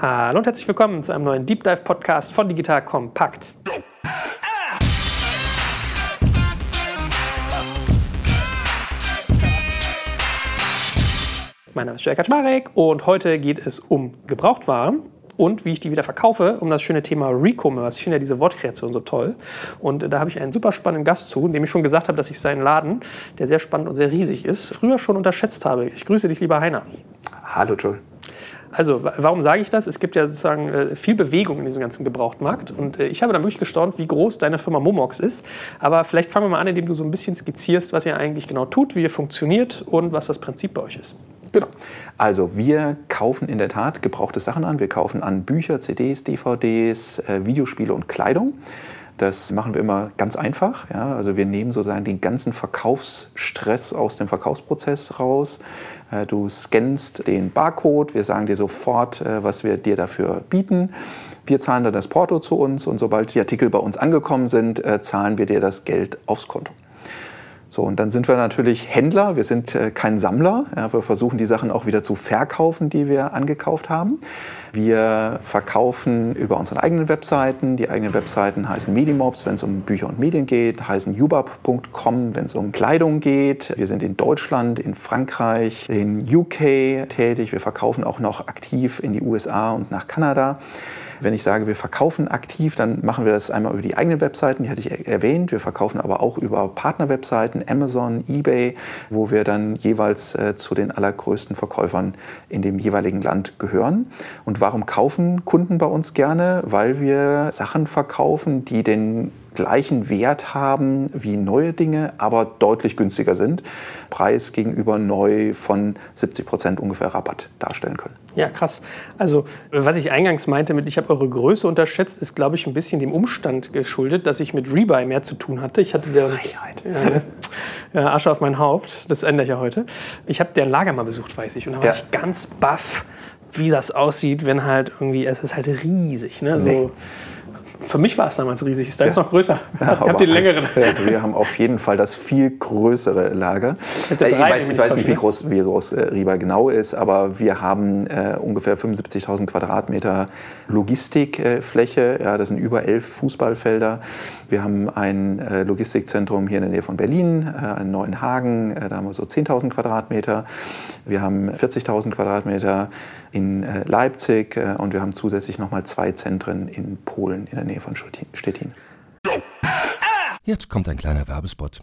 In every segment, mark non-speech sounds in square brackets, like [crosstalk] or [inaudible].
Hallo und herzlich willkommen zu einem neuen Deep Dive Podcast von Digital Kompakt. Mein Name ist Jörg Kaczmarek und heute geht es um Gebrauchtwaren und wie ich die wieder verkaufe, um das schöne Thema Recommerce. Ich finde ja diese Wortkreation so toll. Und da habe ich einen super spannenden Gast zu, dem ich schon gesagt habe, dass ich seinen Laden, der sehr spannend und sehr riesig ist, früher schon unterschätzt habe. Ich grüße dich, lieber Heiner. Hallo, Joel. Also, warum sage ich das? Es gibt ja sozusagen äh, viel Bewegung in diesem ganzen Gebrauchtmarkt. Und äh, ich habe dann wirklich gestaunt, wie groß deine Firma Momox ist. Aber vielleicht fangen wir mal an, indem du so ein bisschen skizzierst, was ihr eigentlich genau tut, wie ihr funktioniert und was das Prinzip bei euch ist. Genau. Also wir kaufen in der Tat gebrauchte Sachen an. Wir kaufen an Bücher, CDs, DVDs, äh, Videospiele und Kleidung. Das machen wir immer ganz einfach. Ja? Also wir nehmen sozusagen den ganzen Verkaufsstress aus dem Verkaufsprozess raus. Äh, du scannst den Barcode, wir sagen dir sofort, äh, was wir dir dafür bieten. Wir zahlen dann das Porto zu uns und sobald die Artikel bei uns angekommen sind, äh, zahlen wir dir das Geld aufs Konto. So, und dann sind wir natürlich Händler, wir sind äh, kein Sammler. Ja, wir versuchen die Sachen auch wieder zu verkaufen, die wir angekauft haben. Wir verkaufen über unsere eigenen Webseiten. Die eigenen Webseiten heißen Medimobs, wenn es um Bücher und Medien geht, heißen ubab.com, wenn es um Kleidung geht. Wir sind in Deutschland, in Frankreich, in UK tätig. Wir verkaufen auch noch aktiv in die USA und nach Kanada. Wenn ich sage, wir verkaufen aktiv, dann machen wir das einmal über die eigenen Webseiten, die hatte ich erwähnt. Wir verkaufen aber auch über Partnerwebseiten, Amazon, eBay, wo wir dann jeweils äh, zu den allergrößten Verkäufern in dem jeweiligen Land gehören. Und warum kaufen Kunden bei uns gerne? Weil wir Sachen verkaufen, die den gleichen Wert haben wie neue Dinge, aber deutlich günstiger sind. Preis gegenüber neu von 70 Prozent ungefähr Rabatt darstellen können. Ja, krass. Also, was ich eingangs meinte mit, ich habe eure Größe unterschätzt, ist, glaube ich, ein bisschen dem Umstand geschuldet, dass ich mit Rebuy mehr zu tun hatte. Ich hatte der, Frechheit. Ja, ne? ja, Asche auf mein Haupt, das ändere ich ja heute. Ich habe deren Lager mal besucht, weiß ich, und da war Ja. ich ganz baff, wie das aussieht, wenn halt irgendwie, es ist halt riesig. Ne? So, Nee. Für mich war es damals riesig, ist deins Ja. noch größer. [laughs] Ja, ich habe den längeren. [laughs] Wir haben auf jeden Fall das viel größere Lager. Hätte Äh, Ich weiß, ich weiß nicht, ich, wie groß, wie groß äh, Riba genau ist, aber wir haben äh, ungefähr 75.000 Quadratmeter Logistikfläche. ja, das sind über elf Fußballfelder. Wir haben ein äh, Logistikzentrum hier in der Nähe von Berlin, äh, in Neuenhagen. Äh, da haben wir so 10.000 Quadratmeter. Wir haben 40.000 Quadratmeter in äh, Leipzig äh, und wir haben zusätzlich nochmal zwei Zentren in Polen in der Nähe von Stettin. Jetzt kommt ein kleiner Werbespot.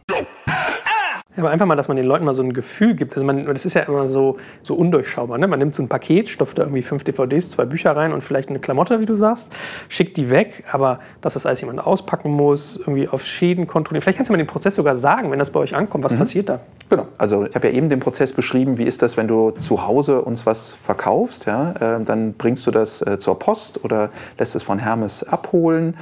Ja, aber einfach mal, dass man den Leuten mal so ein Gefühl gibt. Also man, das ist ja immer so, so undurchschaubar. Ne? Man nimmt so ein Paket, stopft da irgendwie fünf DVDs, zwei Bücher rein und vielleicht eine Klamotte, wie du sagst, schickt die weg. Aber dass das alles jemand auspacken muss, irgendwie auf Schäden kontrollieren. Vielleicht kannst du mal den Prozess sogar sagen, wenn das bei euch ankommt. Was passiert da? Genau, also ich habe ja eben den Prozess beschrieben, wie ist das, wenn du zu Hause uns was verkaufst, ja? äh, dann bringst du das äh, zur Post oder lässt es von Hermes abholen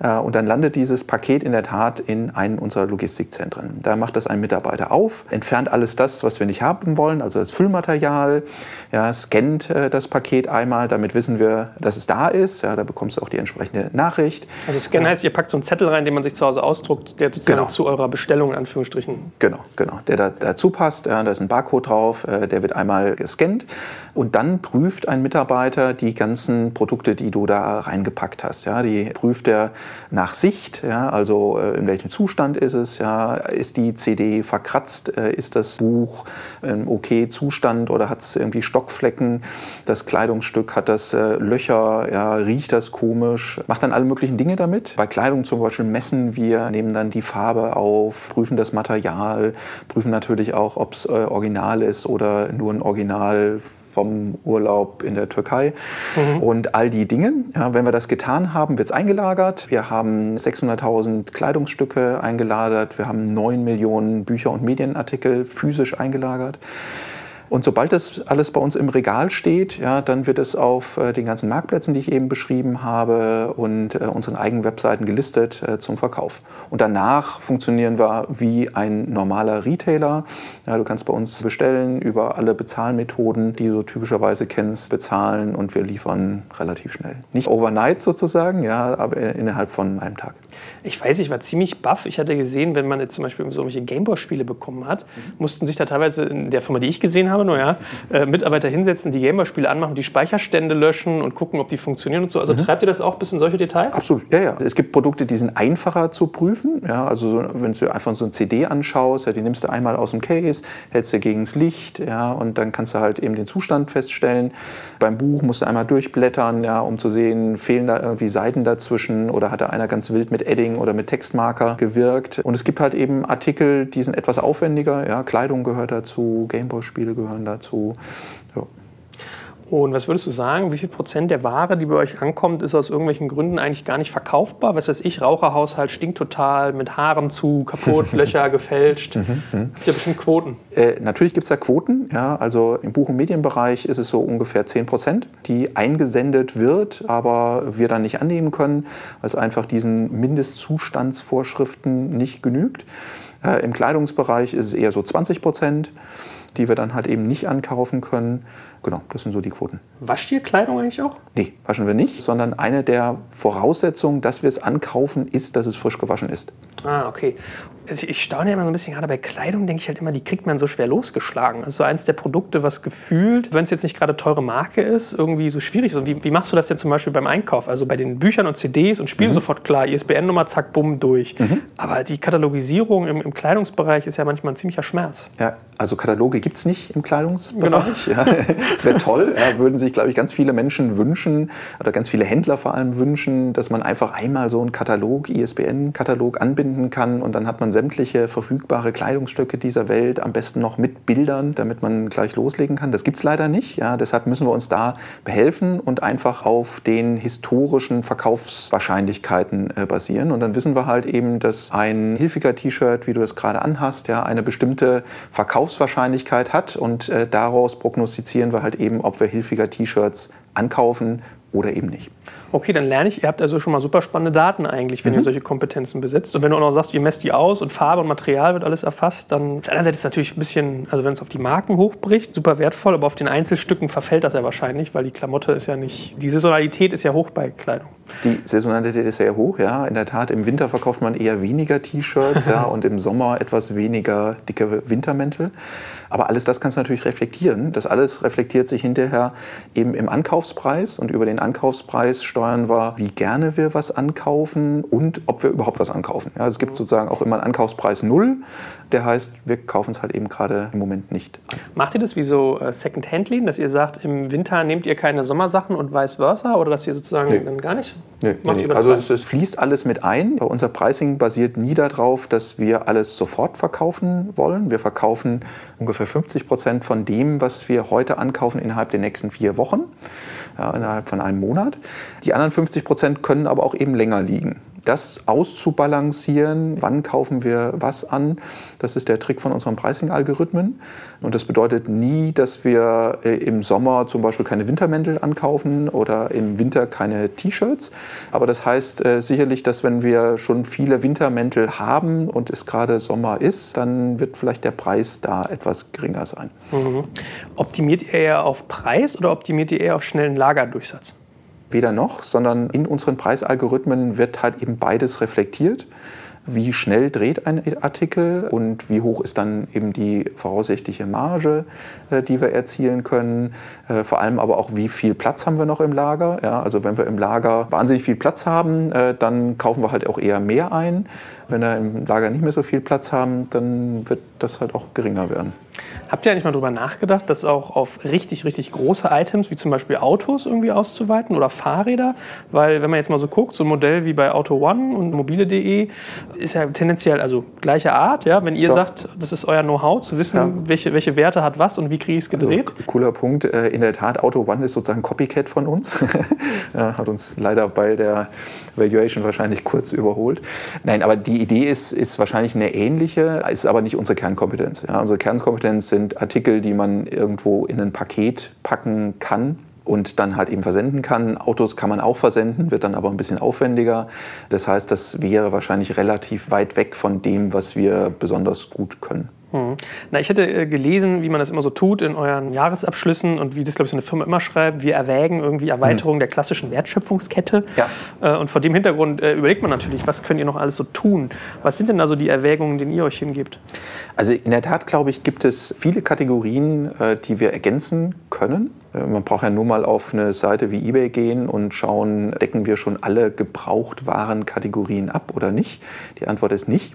äh, und dann landet dieses Paket in der Tat in einen unserer Logistikzentren. Da macht das ein Mitarbeiter. Mitarbeiter auf, entfernt alles das, was wir nicht haben wollen, also das Füllmaterial, ja, scannt äh, das Paket einmal, damit wissen wir, dass es da ist. Ja, da bekommst du auch die entsprechende Nachricht. Also Scan heißt, ihr packt so einen Zettel rein, den man sich zu Hause ausdruckt, der sozusagen genau. zu eurer Bestellung in Anführungsstrichen. Genau, genau. Der da, dazu passt. Ja, da ist ein Barcode drauf, äh, der wird einmal gescannt und dann prüft ein Mitarbeiter die ganzen Produkte, die du da reingepackt hast. Ja, die prüft er nach Sicht, ja, also äh, in welchem Zustand ist es, ja, ist die CD verkratzt, äh, ist das Buch im okay Zustand oder hat es irgendwie Stockflecken, das Kleidungsstück hat das äh, Löcher, ja, riecht das komisch, macht dann alle möglichen Dinge damit. Bei Kleidung zum Beispiel messen wir, nehmen dann die Farbe auf, prüfen das Material, prüfen natürlich auch, ob es äh, original ist oder nur ein Original vom Urlaub in der Türkei mhm. und all die Dinge. Ja, wenn wir das getan haben, wird es eingelagert. Wir haben 600.000 Kleidungsstücke eingelagert. Wir haben 9 Millionen Bücher und Medienartikel physisch eingelagert. Und sobald das alles bei uns im Regal steht, ja, dann wird es auf äh, den ganzen Marktplätzen, die ich eben beschrieben habe, und äh, unseren eigenen Webseiten gelistet äh, zum Verkauf. Und danach funktionieren wir wie ein normaler Retailer. Ja, du kannst bei uns bestellen über alle Bezahlmethoden, die du typischerweise kennst, bezahlen und wir liefern relativ schnell. Nicht overnight sozusagen, ja, aber innerhalb von einem Tag. Ich weiß, ich war ziemlich baff. Ich hatte gesehen, wenn man jetzt zum Beispiel so irgendwelche Gameboy-Spiele bekommen hat, mhm. mussten sich da teilweise in der Firma, die ich gesehen habe, nur ja, [laughs] äh, Mitarbeiter hinsetzen, die Gameboy-Spiele anmachen, die Speicherstände löschen und gucken, ob die funktionieren und so. Also mhm. treibt ihr das auch bis in solche Details? Absolut, ja, ja. Es gibt Produkte, die sind einfacher zu prüfen. Ja, also wenn du einfach so eine CD anschaust, ja, die nimmst du einmal aus dem Case, hältst du gegen das Licht, ja, und dann kannst du halt eben den Zustand feststellen. Beim Buch musst du einmal durchblättern, ja, um zu sehen, fehlen da irgendwie Seiten dazwischen oder hat da einer ganz wild mit Edding oder mit Textmarker gewirkt. Und es gibt halt eben Artikel, die sind etwas aufwendiger. Ja, Kleidung gehört dazu, Gameboy-Spiele gehören dazu. Ja. Und was würdest du sagen, wie viel Prozent der Ware, die bei euch ankommt, ist aus irgendwelchen Gründen eigentlich gar nicht verkaufbar? Was weiß ich, Raucherhaushalt stinkt total, mit Haaren zu, kaputt, [laughs] Löcher gefälscht. Mhm, mhm. Gibt ja bestimmt Quoten. Äh, natürlich gibt es da Quoten. Ja, also im Buch- und Medienbereich ist es so ungefähr 10 Prozent, die eingesendet wird, aber wir dann nicht annehmen können, weil es einfach diesen Mindestzustandsvorschriften nicht genügt. Äh, Im Kleidungsbereich ist es eher so 20 Prozent, die wir dann halt eben nicht ankaufen können. Genau, das sind so die Quoten. Wascht ihr Kleidung eigentlich auch? Nee, waschen wir nicht, sondern eine der Voraussetzungen, dass wir es ankaufen, ist, dass es frisch gewaschen ist. Ah, okay. Also ich staune ja immer so ein bisschen, gerade bei Kleidung denke ich halt immer, die kriegt man so schwer losgeschlagen. Also eins der Produkte, was gefühlt, wenn es jetzt nicht gerade teure Marke ist, irgendwie so schwierig ist. wie, wie, machst du das denn zum Beispiel beim Einkauf? Also bei den Büchern und CDs und Spielen mhm. sofort klar, ISBN-Nummer, zack, bumm, durch. Mhm. Aber die Katalogisierung im, im, Kleidungsbereich ist ja manchmal ein ziemlicher Schmerz. Ja, also Kataloge gibt es nicht im Kleidungsbereich. Genau. Ja. Das wäre toll. Ja, würden sich, glaube ich, ganz viele Menschen wünschen oder ganz viele Händler vor allem wünschen, dass man einfach einmal so einen Katalog, ISBN-Katalog anbinden kann und dann hat man sämtliche verfügbare Kleidungsstücke dieser Welt, am besten noch mit Bildern, damit man gleich loslegen kann. Das gibt es leider nicht. Ja, deshalb müssen wir uns da behelfen und einfach auf den historischen Verkaufswahrscheinlichkeiten äh, basieren. Und dann wissen wir halt eben, dass ein hilfiger T-Shirt, wie du es gerade anhast, ja, eine bestimmte Verkaufswahrscheinlichkeit hat und äh, daraus prognostizieren wir halt eben, ob wir hilfiger T-Shirts ankaufen oder eben nicht. Okay, dann lerne ich, ihr habt also schon mal super spannende Daten eigentlich, wenn mhm. ihr solche Kompetenzen besitzt. Und wenn du auch noch sagst, ihr messt die aus und Farbe und Material wird alles erfasst, dann auf der anderen Seite ist es natürlich ein bisschen, also wenn es auf die Marken hochbricht, super wertvoll, aber auf den Einzelstücken verfällt das ja wahrscheinlich, weil die Klamotte ist ja nicht, die Saisonalität ist ja hoch bei Kleidung. Die Saisonalität ist sehr hoch, ja. In der Tat, im Winter verkauft man eher weniger T-Shirts ja, [laughs] und im Sommer etwas weniger dicke Wintermäntel. Aber alles das kannst du natürlich reflektieren. Das alles reflektiert sich hinterher eben im Ankaufspreis und über den Ankaufspreis steuern wir, wie gerne wir was ankaufen und ob wir überhaupt was ankaufen. Ja, es gibt sozusagen auch immer einen Ankaufspreis Null. Der heißt, wir kaufen es halt eben gerade im Moment nicht. Macht ihr das wie so äh, Second-Hand-Lean, dass ihr sagt, im Winter nehmt ihr keine Sommersachen und vice versa oder dass ihr sozusagen nee. dann gar nicht? Nee, nee, nee. Also es, es, fließt alles mit ein. Unser Pricing basiert nie darauf, dass wir alles sofort verkaufen wollen. Wir verkaufen ungefähr 50 Prozent von dem, was wir heute ankaufen, innerhalb der nächsten vier Wochen, ja, innerhalb von einem Monat. Die anderen 50 Prozent können aber auch eben länger liegen. Das auszubalancieren, wann kaufen wir was an, das ist der Trick von unseren Pricing-Algorithmen. Und das bedeutet nie, dass wir äh, im Sommer zum Beispiel keine Wintermäntel ankaufen oder im Winter keine T-Shirts. Aber das heißt äh, sicherlich, dass wenn wir schon viele Wintermäntel haben und es gerade Sommer ist, dann wird vielleicht der Preis da etwas geringer sein. Mhm. Optimiert ihr eher auf Preis oder optimiert ihr eher auf schnellen Lagerdurchsatz? Weder noch, sondern in unseren Preisalgorithmen wird halt eben beides reflektiert wie schnell dreht ein Artikel und wie hoch ist dann eben die voraussichtliche Marge, äh, die wir erzielen können. Äh, vor allem aber auch, wie viel Platz haben wir noch im Lager. Ja, also wenn wir im Lager wahnsinnig viel Platz haben, äh, dann kaufen wir halt auch eher mehr ein. Wenn wir im Lager nicht mehr so viel Platz haben, dann wird das halt auch geringer werden. Habt ihr eigentlich mal darüber nachgedacht, das auch auf richtig, richtig große Items, wie zum Beispiel Autos, irgendwie auszuweiten oder Fahrräder? Weil, wenn man jetzt mal so guckt, so ein Modell wie bei Auto One und mobile.de ist ja tendenziell also gleiche Art. Ja? Wenn ihr ja. sagt, das ist euer Know-how, zu wissen, ja. welche, welche Werte hat was und wie kriege ich es gedreht? Also, cooler Punkt. Äh, in der Tat, Auto One ist sozusagen Copycat von uns. [laughs] hat uns leider bei der Valuation wahrscheinlich kurz überholt. Nein, aber die Idee ist, ist wahrscheinlich eine ähnliche, ist aber nicht unsere Kernkompetenz. Ja? Unsere Kernkompetenz sind Artikel, die man irgendwo in ein Paket packen kann und dann halt eben versenden kann. Autos kann man auch versenden, wird dann aber ein bisschen aufwendiger. Das heißt, das wäre wahrscheinlich relativ weit weg von dem, was wir besonders gut können. Hm. Na, ich hätte äh, gelesen, wie man das immer so tut in euren Jahresabschlüssen und wie das, glaube ich, so eine Firma immer schreibt. Wir erwägen irgendwie Erweiterung hm. der klassischen Wertschöpfungskette. Ja. Äh, und vor dem Hintergrund äh, überlegt man natürlich, was könnt ihr noch alles so tun? Was sind denn also die Erwägungen, denen ihr euch hingebt? Also in der Tat, glaube ich, gibt es viele Kategorien, die wir ergänzen können. Man braucht ja nur mal auf eine Seite wie eBay gehen und schauen, decken wir schon alle Gebrauchtwarenkategorien ab oder nicht? Die Antwort ist nicht.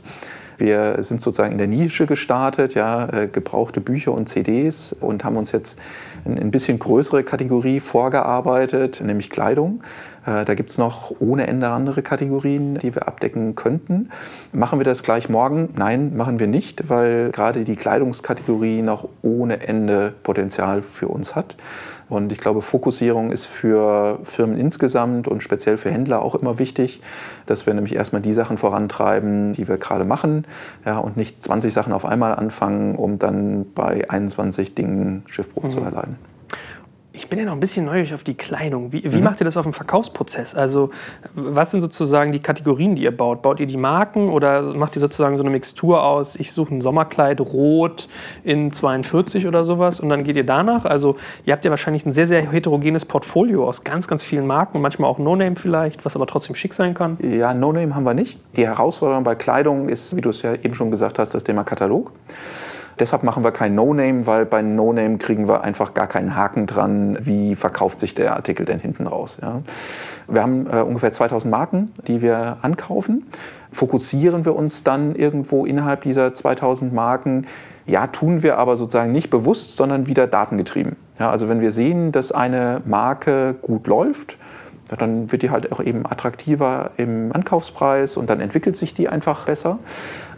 Wir sind sozusagen in der Nische gestartet, ja, äh, gebrauchte Bücher und CDs und haben uns jetzt in ein bisschen größere Kategorie vorgearbeitet, nämlich Kleidung. Äh, da gibt es noch ohne Ende andere Kategorien, die wir abdecken könnten. Machen wir das gleich morgen? Nein, machen wir nicht, weil gerade die Kleidungskategorie noch ohne Ende Potenzial für uns hat. Und ich glaube, Fokussierung ist für Firmen insgesamt und speziell für Händler auch immer wichtig, dass wir nämlich erstmal die Sachen vorantreiben, die wir gerade machen ja, und nicht 20 Sachen auf einmal anfangen, um dann bei 21 Dingen Schiffbruch mhm. zu erleiden. Ich bin ja noch ein bisschen neugierig auf die Kleidung. Wie, wie mhm. macht ihr das auf dem Verkaufsprozess? Also, was sind sozusagen die Kategorien, die ihr baut? Baut ihr die Marken oder macht ihr sozusagen so eine Mixtur aus? Ich suche ein Sommerkleid rot in 42 oder sowas und dann geht ihr danach? Also, ihr habt ja wahrscheinlich ein sehr, sehr heterogenes Portfolio aus ganz, ganz vielen Marken und manchmal auch No-Name vielleicht, was aber trotzdem schick sein kann. Ja, No-Name haben wir nicht. Die Herausforderung bei Kleidung ist, wie du es ja eben schon gesagt hast, das Thema Katalog. Deshalb machen wir kein No-Name, weil bei No-Name kriegen wir einfach gar keinen Haken dran, wie verkauft sich der Artikel denn hinten raus. Ja. Wir haben äh, ungefähr 2000 Marken, die wir ankaufen. Fokussieren wir uns dann irgendwo innerhalb dieser 2000 Marken? Ja, tun wir aber sozusagen nicht bewusst, sondern wieder datengetrieben. Ja, also wenn wir sehen, dass eine Marke gut läuft, dann wird die halt auch eben attraktiver im Ankaufspreis und dann entwickelt sich die einfach besser.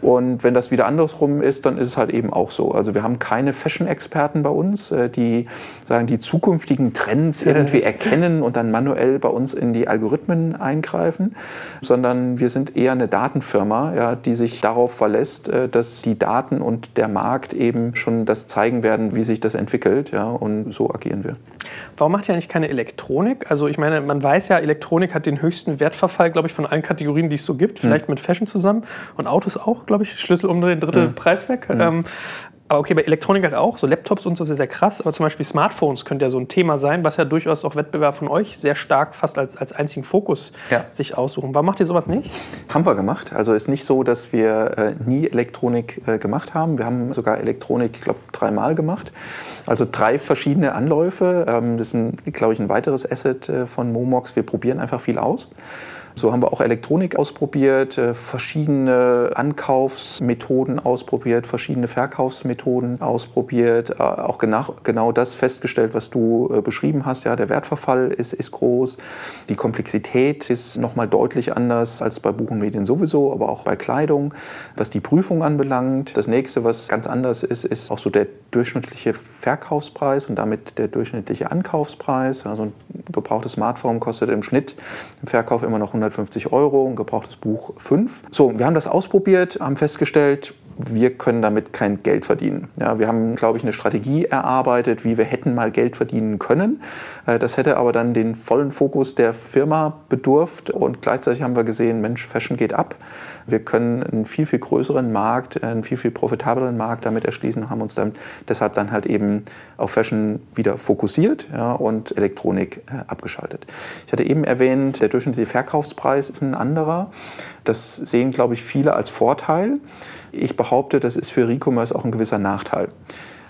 Und wenn das wieder andersrum ist, dann ist es halt eben auch so. Also wir haben keine Fashion-Experten bei uns, äh, die sagen, die zukünftigen Trends irgendwie erkennen und dann manuell bei uns in die Algorithmen eingreifen, sondern wir sind eher eine Datenfirma, ja, die sich darauf verlässt, äh, dass die Daten und der Markt eben schon das zeigen werden, wie sich das entwickelt. Ja, und so agieren wir. Warum macht ihr eigentlich keine Elektronik? Also ich meine, man weiß ja, Elektronik hat den höchsten Wertverfall, glaube ich, von allen Kategorien, die es so gibt. Vielleicht hm. mit Fashion zusammen und Autos auch glaube ich, Schlüssel umdrehen, Drittel mhm. Preis weg. Mhm. Ähm, aber okay, bei Elektronik halt auch, so Laptops und so ist ja sehr krass, aber zum Beispiel Smartphones könnte ja so ein Thema sein, was ja durchaus auch Wettbewerb von euch sehr stark fast als, als einzigen Fokus ja. sich aussuchen. Warum macht ihr sowas nicht? Haben wir gemacht. Also ist nicht so, dass wir äh, nie Elektronik äh, gemacht haben. Wir haben sogar Elektronik, ich glaube, dreimal gemacht. Also drei verschiedene Anläufe. Ähm, das ist, glaube ich, ein weiteres Asset äh, von Momox. Wir probieren einfach viel aus. So haben wir auch Elektronik ausprobiert, äh, verschiedene Ankaufsmethoden ausprobiert, verschiedene Verkaufsmethoden ausprobiert, äh, auch genau, genau das festgestellt, was du äh, beschrieben hast. Ja, der Wertverfall ist, ist groß, die Komplexität ist nochmal deutlich anders als bei Buch und Medien sowieso, aber auch bei Kleidung. Was die Prüfung anbelangt, das nächste, was ganz anders ist, ist auch so der durchschnittliche Verkaufspreis und damit der durchschnittliche Ankaufspreis. Also ein gebrauchtes Smartphone kostet im Schnitt im Verkauf immer noch 100 150 Euro, ein gebrauchtes Buch 5. So, wir haben das ausprobiert, haben festgestellt, wir können damit kein Geld verdienen. Ja, wir haben, glaube ich, eine Strategie erarbeitet, wie wir hätten mal Geld verdienen können. Äh, das hätte aber dann den vollen Fokus der Firma bedurft und gleichzeitig haben wir gesehen, Mensch, Fashion geht ab. Wir können einen viel, viel größeren Markt, einen viel, viel profitableren Markt damit erschließen und haben uns dann deshalb dann halt eben auf Fashion wieder fokussiert ja, und Elektronik äh, abgeschaltet. Ich hatte eben erwähnt, der durchschnittliche Verkaufspreis ist ein anderer. Das sehen, glaube ich, viele als Vorteil. Ich behaupte, das ist für Recommerce auch ein gewisser Nachteil.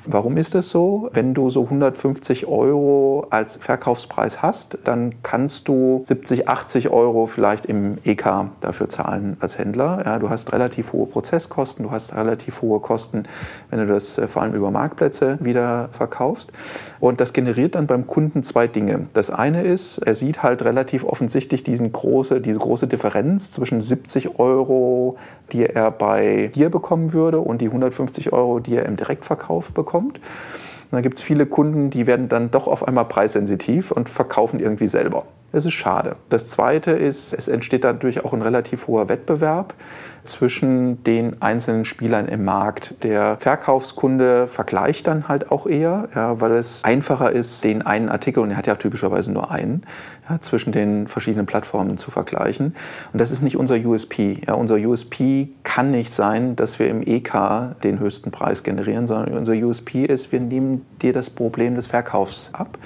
Warum ist das so? Wenn du so 150 Euro als Verkaufspreis hast, dann kannst du 70, 80 Euro vielleicht im EK dafür zahlen als Händler. Ja, du hast relativ hohe Prozesskosten, du hast relativ hohe Kosten, wenn du das äh, vor allem über Marktplätze wieder verkaufst. Und das generiert dann beim Kunden zwei Dinge. Das eine ist, er sieht halt relativ offensichtlich diesen große, diese große Differenz zwischen 70 Euro, die er bei dir bekommen würde, und die 150 Euro, die er im Direktverkauf bekommt kommt. Und dann gibt es viele Kunden, die werden dann doch auf einmal preissensitiv und verkaufen irgendwie selber. Das ist schade. Das Zweite ist, es entsteht dadurch auch ein relativ hoher Wettbewerb zwischen den einzelnen Spielern im Markt. Der Verkaufskunde vergleicht dann halt auch eher, ja, weil es einfacher ist, den einen Artikel, und er hat ja typischerweise nur einen, ja, zwischen den verschiedenen Plattformen zu vergleichen. Und das ist nicht unser USP. Ja, unser USP kann nicht sein, dass wir im EK den höchsten Preis generieren, sondern unser USP ist, wir nehmen dir das Problem des Verkaufs ab.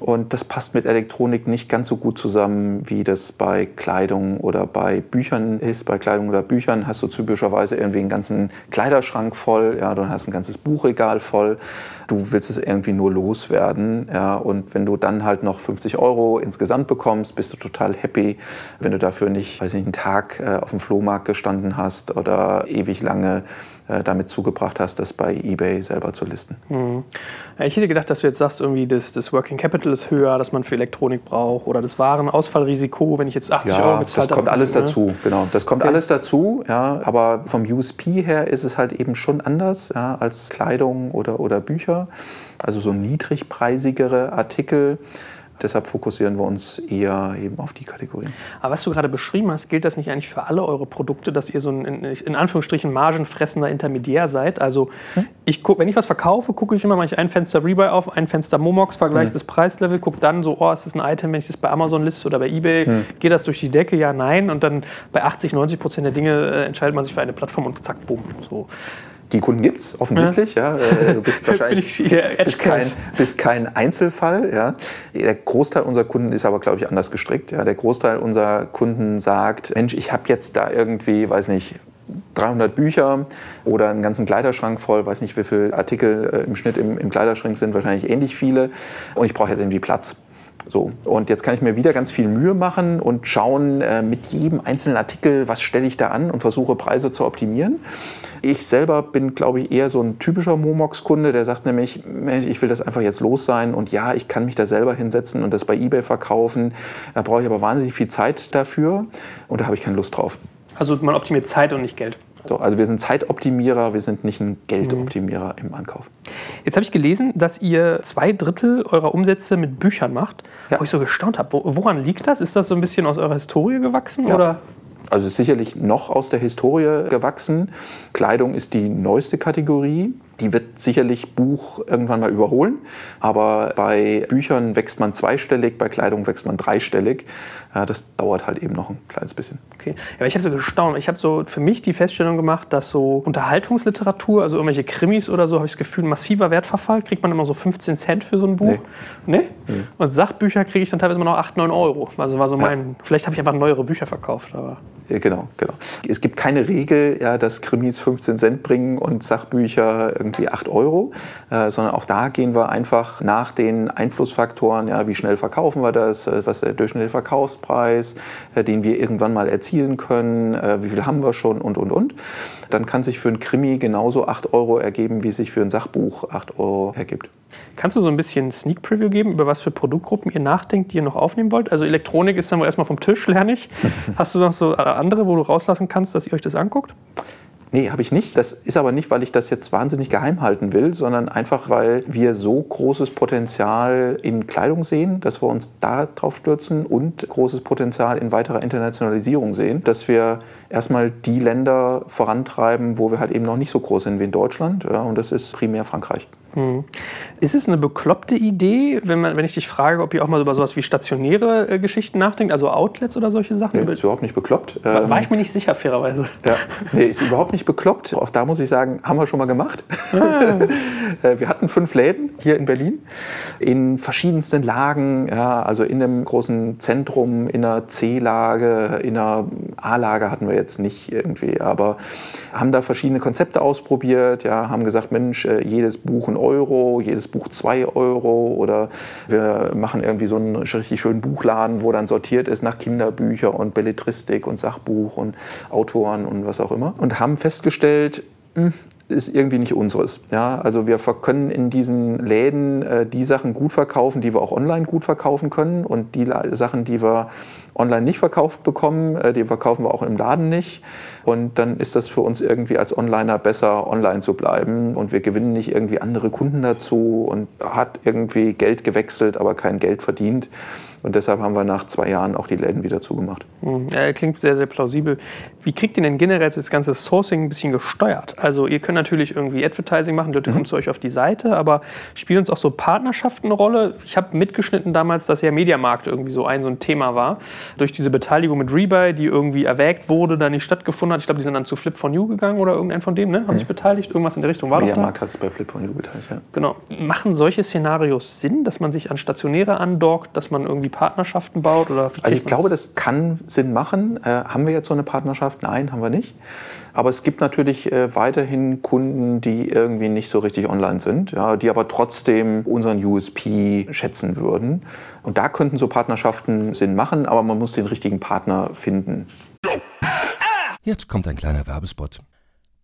Und das passt mit Elektronik nicht ganz so gut zusammen, wie das bei Kleidung oder bei Büchern ist. Bei Kleidung oder Büchern hast du typischerweise irgendwie einen ganzen Kleiderschrank voll, ja, du hast ein ganzes Buchregal voll. Du willst es irgendwie nur loswerden, ja, und wenn du dann halt noch 50 Euro insgesamt bekommst, bist du total happy, wenn du dafür nicht, weiß nicht, einen Tag äh, auf dem Flohmarkt gestanden hast oder ewig lange damit zugebracht hast, das bei eBay selber zu listen. Hm. Ja, ich hätte gedacht, dass du jetzt sagst, irgendwie das, das Working Capital ist höher, dass man für Elektronik braucht oder das Warenausfallrisiko, wenn ich jetzt 80 ja, Euro bezahlt habe. Das kommt alles ne? dazu, genau. Das kommt okay. alles dazu, ja. Aber vom USP her ist es halt eben schon anders ja, als Kleidung oder, oder Bücher. Also so niedrigpreisigere Artikel deshalb fokussieren wir uns eher eben auf die Kategorien. Aber was du gerade beschrieben hast, gilt das nicht eigentlich für alle eure Produkte, dass ihr so ein in Anführungsstrichen margenfressender Intermediär seid? Also hm? ich guck, wenn ich was verkaufe, gucke ich immer, mache ich ein Fenster Rebuy auf, ein Fenster Momox, vergleiche hm. das Preislevel, gucke dann so, oh, ist das ein Item, wenn ich das bei Amazon liste oder bei Ebay, hm. geht das durch die Decke? Ja, nein. Und dann bei 80, 90 Prozent der Dinge äh, entscheidet man sich für eine Plattform und zack, bumm. So. Die Kunden gibt es offensichtlich. Ja. ja. Äh, du bist [laughs] wahrscheinlich bist kein, bist kein Einzelfall. Ja. Der Großteil unserer Kunden ist aber, glaube ich, anders gestrickt. Ja. Der Großteil unserer Kunden sagt, Mensch, ich habe jetzt da irgendwie, weiß nicht, 300 Bücher oder einen ganzen Kleiderschrank voll, weiß nicht, wie viele Artikel äh, im Schnitt im, im Kleiderschrank sind, wahrscheinlich ähnlich viele. Und ich brauche jetzt irgendwie Platz. So, und jetzt kann ich mir wieder ganz viel Mühe machen und schauen äh, mit jedem einzelnen Artikel, was stelle ich da an und versuche Preise zu optimieren. Ich selber bin, glaube ich, eher so ein typischer Momox-Kunde, der sagt nämlich, ich will das einfach jetzt los sein und ja, ich kann mich da selber hinsetzen und das bei eBay verkaufen. Da brauche ich aber wahnsinnig viel Zeit dafür und da habe ich keine Lust drauf. Also man optimiert Zeit und nicht Geld. So, also wir sind Zeitoptimierer, wir sind nicht ein Geldoptimierer mhm. im Ankauf. Jetzt habe ich gelesen, dass ihr zwei Drittel eurer Umsätze mit Büchern macht, ja. wo ich so gestaunt habe. Woran liegt das? Ist das so ein bisschen aus eurer Historie gewachsen? Ja. Oder? Also ist sicherlich noch aus der Historie gewachsen. Kleidung ist die neueste Kategorie. Die wird sicherlich Buch irgendwann mal überholen. Aber bei Büchern wächst man zweistellig, bei Kleidung wächst man dreistellig. Das dauert halt eben noch ein kleines bisschen. Okay. Ja, ich habe so gestaunt. Ich habe so für mich die Feststellung gemacht, dass so Unterhaltungsliteratur, also irgendwelche Krimis oder so, habe ich das Gefühl, massiver Wertverfall. Kriegt man immer so 15 Cent für so ein Buch. Nee. nee? nee. Und Sachbücher kriege ich dann teilweise immer noch 8, 9 Euro. Also war so mein. Ja. Vielleicht habe ich einfach neuere Bücher verkauft. Aber Genau, genau. Es gibt keine Regel, ja, dass Krimis 15 Cent bringen und Sachbücher irgendwie 8 Euro, äh, sondern auch da gehen wir einfach nach den Einflussfaktoren, ja, wie schnell verkaufen wir das, äh, was der durchschnittliche Verkaufspreis, äh, den wir irgendwann mal erzielen können, äh, wie viel haben wir schon und, und, und. Dann kann sich für ein Krimi genauso 8 Euro ergeben, wie sich für ein Sachbuch 8 Euro ergibt. Kannst du so ein bisschen Sneak Preview geben, über was für Produktgruppen ihr nachdenkt, die ihr noch aufnehmen wollt? Also Elektronik ist dann wohl erstmal vom Tisch, lerne ich. [laughs] Hast du noch so andere, wo du rauslassen kannst, dass ihr euch das anguckt? Nee, habe ich nicht. Das ist aber nicht, weil ich das jetzt wahnsinnig geheim halten will, sondern einfach, weil wir so großes Potenzial in Kleidung sehen, dass wir uns da drauf stürzen und großes Potenzial in weiterer Internationalisierung sehen, dass wir erstmal die Länder vorantreiben, wo wir halt eben noch nicht so groß sind wie in Deutschland. Ja, und das ist primär Frankreich. Hm. Ist es eine bekloppte Idee, wenn, man, wenn ich dich frage, ob ihr auch mal über sowas wie stationäre äh, Geschichten nachdenkt, also Outlets oder solche Sachen? Nee, ist überhaupt nicht bekloppt. War, war, ich mir nicht sicher, fairerweise. Ja, nee, ist überhaupt nicht bekloppt. Auch da muss ich sagen, haben wir schon mal gemacht. Ah. [laughs] Äh, wir hatten fünf Läden hier in Berlin in verschiedensten Lagen, ja, also in einem großen Zentrum, in einer C-Lage, in einer A-Lage hatten wir jetzt nicht irgendwie, aber haben da verschiedene Konzepte ausprobiert, ja, haben gesagt, Mensch, äh, jedes Buch ein Euro, jedes Buch zwei Euro oder wir machen irgendwie so einen richtig schönen Buchladen, wo dann sortiert ist nach Kinderbücher und Belletristik und Sachbuch und Autoren und was auch immer und haben festgestellt, hm, ist irgendwie nicht unseres. Ja, also wir können in diesen Läden äh, die Sachen gut verkaufen, die wir auch online gut verkaufen können und die Sachen, die wir online nicht verkauft bekommen, äh, die verkaufen wir auch im Laden nicht. Und dann ist das für uns irgendwie als Onliner besser, online zu bleiben. Und wir gewinnen nicht irgendwie andere Kunden dazu und hat irgendwie Geld gewechselt, aber kein Geld verdient. Und deshalb haben wir nach zwei Jahren auch die Läden wieder zugemacht. Hm, ja, klingt sehr, sehr plausibel. Wie kriegt ihr denn generell das ganze Sourcing ein bisschen gesteuert? Also ihr könnt natürlich irgendwie Advertising machen, Leute mhm. kommen zu euch auf die Seite, aber spielen uns auch so Partnerschaften eine Rolle? Ich habe mitgeschnitten damals, dass ja Mediamarkt irgendwie so ein, so ein Thema war. Durch diese Beteiligung mit Rebuy, die irgendwie erwägt wurde, da nicht stattgefunden hat. Ich glaube, die sind dann zu Flip for You gegangen oder irgendein von denen, ne? Haben mhm. sich beteiligt? Irgendwas in der Richtung war Mediamarkt hat sich bei Flip for You beteiligt, ja. Genau. Machen solche Szenarios Sinn, dass man sich an Stationäre andockt, dass man irgendwie Partnerschaften baut? Oder also ich glaube, das kann Sinn machen. Äh, haben wir jetzt so eine Partnerschaft? Nein, haben wir nicht. Aber es gibt natürlich äh, weiterhin Kunden, die irgendwie nicht so richtig online sind, ja, die aber trotzdem unseren USP schätzen würden. Und da könnten so Partnerschaften Sinn machen, aber man muss den richtigen Partner finden. Jetzt kommt ein kleiner Werbespot.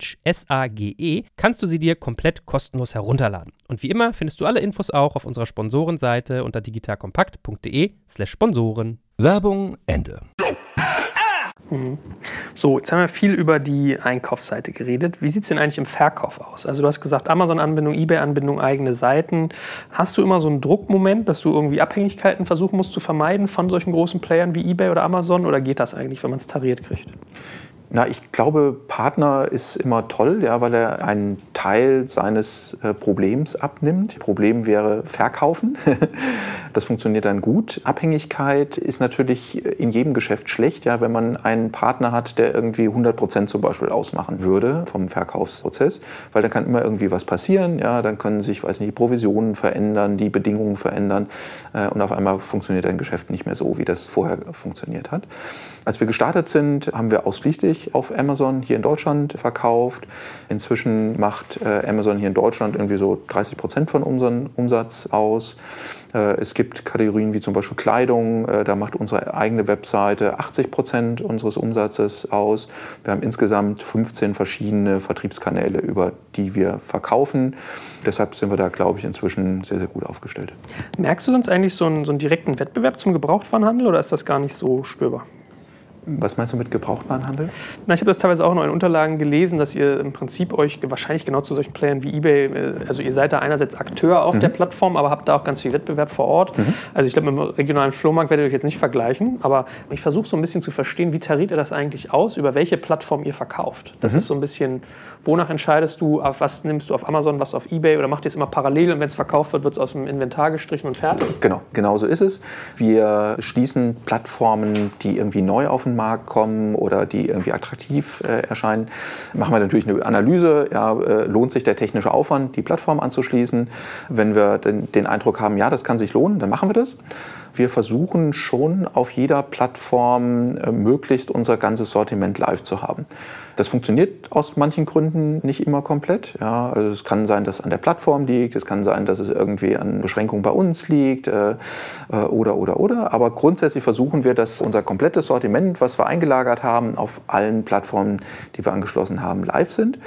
Sage, S-A-G-E, kannst du sie dir komplett kostenlos herunterladen. Und wie immer findest du alle Infos auch auf unserer Sponsorenseite unter digitalkompakt.de/slash Sponsoren. Werbung Ende. Mhm. So, jetzt haben wir viel über die Einkaufsseite geredet. Wie sieht es denn eigentlich im Verkauf aus? Also du hast gesagt, Amazon-Anbindung, Ebay-Anbindung, eigene Seiten. Hast du immer so einen Druckmoment, dass du irgendwie Abhängigkeiten versuchen musst zu vermeiden von solchen großen Playern wie Ebay oder Amazon? Oder geht das eigentlich, wenn man es tariert kriegt? Na, ich glaube, Partner ist immer toll, ja, weil er einen Teil seines äh, Problems abnimmt. Problem wäre Verkaufen. [laughs] das funktioniert dann gut. Abhängigkeit ist natürlich in jedem Geschäft schlecht, ja, wenn man einen Partner hat, der irgendwie 100 Prozent zum Beispiel ausmachen würde vom Verkaufsprozess, weil da kann immer irgendwie was passieren. Ja, dann können sich, weiß nicht, die Provisionen verändern, die Bedingungen verändern äh, und auf einmal funktioniert ein Geschäft nicht mehr so, wie das vorher funktioniert hat. Als wir gestartet sind, haben wir ausschließlich auf Amazon hier in Deutschland verkauft. Inzwischen macht äh, Amazon hier in Deutschland irgendwie so 30 Prozent von unserem Umsatz aus. Äh, es gibt Kategorien wie zum Beispiel Kleidung, äh, da macht unsere eigene Webseite 80 Prozent unseres Umsatzes aus. Wir haben insgesamt 15 verschiedene Vertriebskanäle, über die wir verkaufen. Deshalb sind wir da, glaube ich, inzwischen sehr, sehr gut aufgestellt. Merkst du sonst eigentlich so einen, so einen direkten Wettbewerb zum Gebrauchtwarenhandel oder ist das gar nicht so spürbar? Was meinst du mit Gebrauchtwarenhandel? Na, ich habe das teilweise auch in euren Unterlagen gelesen, dass ihr im Prinzip euch wahrscheinlich genau zu solchen Playern wie eBay, äh, also ihr seid da einerseits Akteur auf mhm. der Plattform, aber habt da auch ganz viel Wettbewerb vor Ort. Mhm. Also ich glaube, mit dem regionalen Flohmarkt werdet ihr euch jetzt nicht vergleichen, aber ich versuche so ein bisschen zu verstehen, wie tariert ihr das eigentlich aus, über welche Plattform ihr verkauft. Das mhm. ist so ein bisschen, wonach entscheidest du, was nimmst du auf Amazon, was auf eBay oder macht ihr es immer parallel und wenn es verkauft wird, wird es aus dem Inventar gestrichen und fertig? Genau, genau so ist es. Wir schließen Plattformen, die irgendwie neu auf den Markt kommen oder die irgendwie attraktiv äh, erscheinen, machen wir natürlich eine Analyse. Ja, äh, lohnt sich der technische Aufwand, die Plattform anzuschließen? Wenn wir den, den Eindruck haben, ja, das kann sich lohnen, dann machen wir das. Wir versuchen schon auf jeder Plattform äh, möglichst unser ganzes Sortiment live zu haben. Das funktioniert aus manchen Gründen nicht immer komplett. Ja, also es kann sein, dass es an der Plattform liegt, es kann sein, dass es irgendwie an Beschränkungen bei uns liegt äh, äh, oder oder oder. Aber grundsätzlich versuchen wir, dass unser komplettes Sortiment, was wir eingelagert haben, auf allen Plattformen, die wir angeschlossen haben, live sind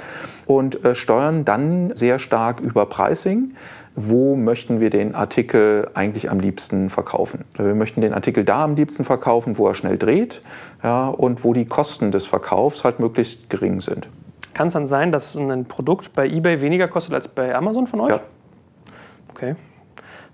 und äh, steuern dann sehr stark über Pricing wo möchten wir den Artikel eigentlich am liebsten verkaufen. Wir möchten den Artikel da am liebsten verkaufen, wo er schnell dreht ja, und wo die Kosten des Verkaufs halt möglichst gering sind. Kann es dann sein, dass ein Produkt bei eBay weniger kostet als bei Amazon von euch? Ja. Okay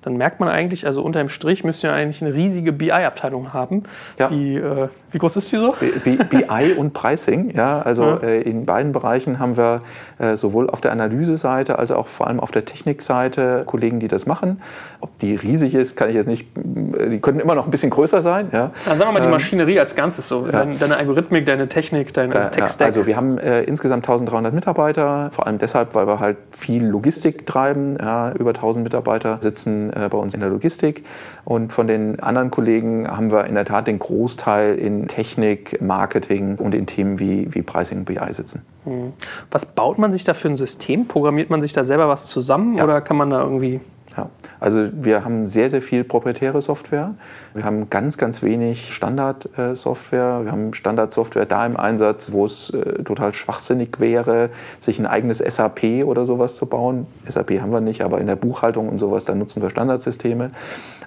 dann merkt man eigentlich, also unter dem Strich müsst ihr eigentlich eine riesige BI-Abteilung haben. Ja. Die, äh, wie groß ist die so? B BI und Pricing, ja. Also ja. Äh, in beiden Bereichen haben wir äh, sowohl auf der Analyse-Seite als auch vor allem auf der Technikseite Kollegen, die das machen. Ob die riesig ist, kann ich jetzt nicht. Die könnten immer noch ein bisschen größer sein. Ja. Dann sagen wir mal die ähm, Maschinerie als Ganzes so. Ja. Deine Algorithmik, deine Technik, dein also Tech-Stack. Also wir haben äh, insgesamt 1300 Mitarbeiter, vor allem deshalb, weil wir halt viel Logistik treiben. Ja, über 1000 Mitarbeiter sitzen äh, bei uns in der Logistik. Und von den anderen Kollegen haben wir in der Tat den Großteil in Technik, Marketing und in Themen wie, wie Pricing und BI sitzen. Hm. Was baut man sich da für ein System? Programmiert man sich da selber was zusammen ja. oder kann man da irgendwie ja, also wir haben sehr, sehr viel proprietäre Software. Wir haben ganz, ganz wenig Standardsoftware. Wir haben Standardsoftware da im Einsatz, wo es äh, total schwachsinnig wäre, sich ein eigenes SAP oder sowas zu bauen. SAP haben wir nicht, aber in der Buchhaltung und sowas, da nutzen wir Standardsysteme.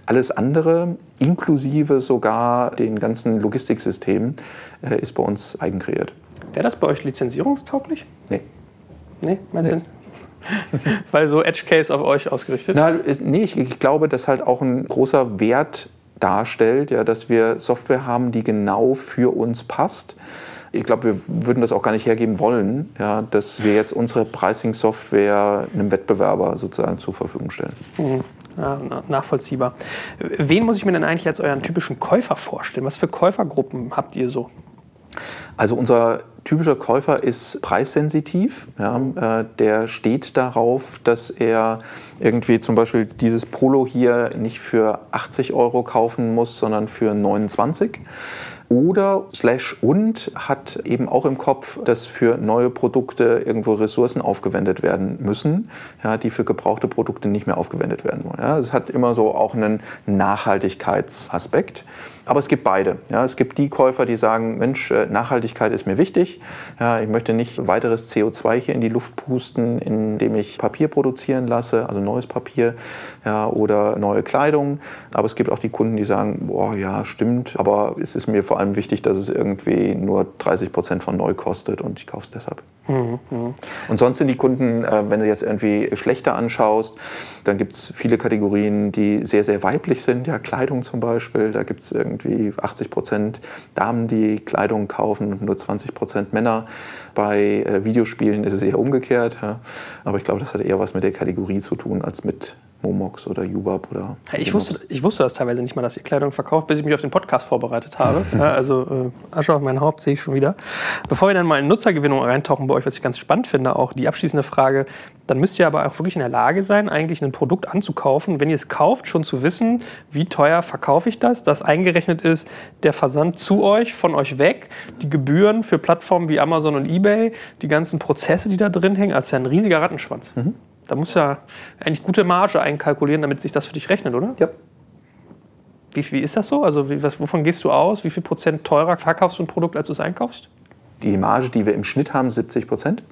Alles andere, inklusive sogar den ganzen Logistiksystemen, äh, ist bei uns eigenkreiert. Wäre das bei euch lizenzierungstauglich? Nee. Nee, meinst nee. du? [laughs] Weil so Edge Case auf euch ausgerichtet? Na, nee, ich, ich glaube, dass halt auch ein großer Wert darstellt, ja, dass wir Software haben, die genau für uns passt. Ich glaube, wir würden das auch gar nicht hergeben wollen, ja, dass wir jetzt unsere Pricing-Software einem Wettbewerber sozusagen zur Verfügung stellen. Mhm. Ja, nachvollziehbar. Wen muss ich mir denn eigentlich als euren typischen Käufer vorstellen? Was für Käufergruppen habt ihr so? Also unser typischer Käufer ist preissensitiv. Ja, äh, der steht darauf, dass er irgendwie zum Beispiel dieses Polo hier nicht für 80 Euro kaufen muss, sondern für 29. Oder slash und hat eben auch im Kopf, dass für neue Produkte irgendwo Ressourcen aufgewendet werden müssen, ja, die für gebrauchte Produkte nicht mehr aufgewendet werden wollen. Ja, das hat immer so auch einen Nachhaltigkeitsaspekt. Aber es gibt beide. Ja, es gibt die Käufer, die sagen, Mensch, äh, Nachhaltigkeit ist mir wichtig. Ja, ich möchte nicht weiteres CO2 hier in die Luft pusten, indem ich Papier produzieren lasse, also neues Papier ja, oder neue Kleidung. Aber es gibt auch die Kunden, die sagen, boah, ja, stimmt, aber es ist mir vor allem wichtig, dass es irgendwie nur 30 Prozent von neu kostet und ich kaufe es deshalb. Mhm, mhm. Und sonst sind die Kunden, äh, wenn du jetzt irgendwie schlechter anschaust, dann gibt es viele Kategorien, die sehr, sehr weiblich sind. Ja, Kleidung zum Beispiel, da gibt es irgendwie irgendwie 80 Prozent Damen, die Kleidung kaufen und nur 20 Prozent Männer. Bei äh, Videospielen ist es eher umgekehrt. Ja. Aber ich glaube, das hat eher was mit der Kategorie zu tun als mit Momox oder Jubab oder. ich, wusste, ich wusste das teilweise nicht mal, dass ihr Kleidung verkauft, bis ich mich auf den Podcast vorbereitet habe. [laughs] ja, also äh, Asche auf mein Haupt sehe ich schon wieder. Bevor wir dann mal in Nutzergewinnung reintauchen bei euch, was ich ganz spannend finde, auch die abschließende Frage, dann müsst ihr aber auch wirklich in der Lage sein, eigentlich ein Produkt anzukaufen, wenn ihr es kauft, schon zu wissen, wie teuer verkaufe ich das, dass eingerechnet ist der Versand zu euch, von euch weg, die Gebühren für Plattformen wie Amazon und eBay, die ganzen Prozesse, die da drin hängen, also ja ein riesiger Rattenschwanz. Mhm. Da musst du ja eigentlich gute Marge einkalkulieren, damit sich das für dich rechnet, oder? Ja. Wie, wie ist das so? Also wie, was, wovon gehst du aus? Wie viel Prozent teurer verkaufst du ein Produkt, als du es einkaufst? Die Marge, die wir im Schnitt haben, 70 Prozent.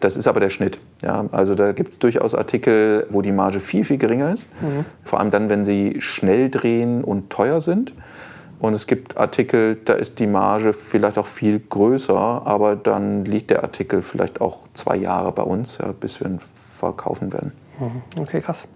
Das ist aber der Schnitt. Ja, also da gibt es durchaus Artikel, wo die Marge viel, viel geringer ist. Mhm. Vor allem dann, wenn sie schnell drehen und teuer sind. Und es gibt Artikel, da ist die Marge vielleicht auch viel größer, aber dann liegt der Artikel vielleicht auch zwei Jahre bei uns, ja, bis wir ihn verkaufen werden. Mhm. Okay, krass.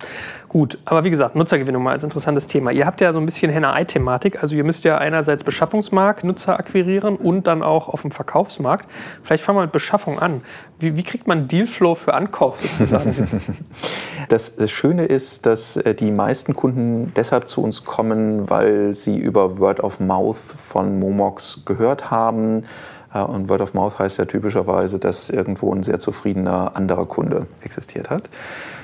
Gut, aber wie gesagt, Nutzergewinnung mal als interessantes Thema. Ihr habt ja so ein bisschen Henne-Ei-Thematik. Also ihr müsst ja einerseits Beschaffungsmarkt Nutzer akquirieren und dann auch auf dem Verkaufsmarkt. Vielleicht fangen wir mit Beschaffung an. Wie, wie kriegt man Dealflow für Ankauf sozusagen? [laughs] das, Schöne ist, dass äh, die meisten Kunden deshalb zu uns kommen, weil sie über Word of Mouth von Momox gehört haben und Word of Mouth heißt ja typischerweise, dass irgendwo ein sehr zufriedener anderer Kunde existiert hat.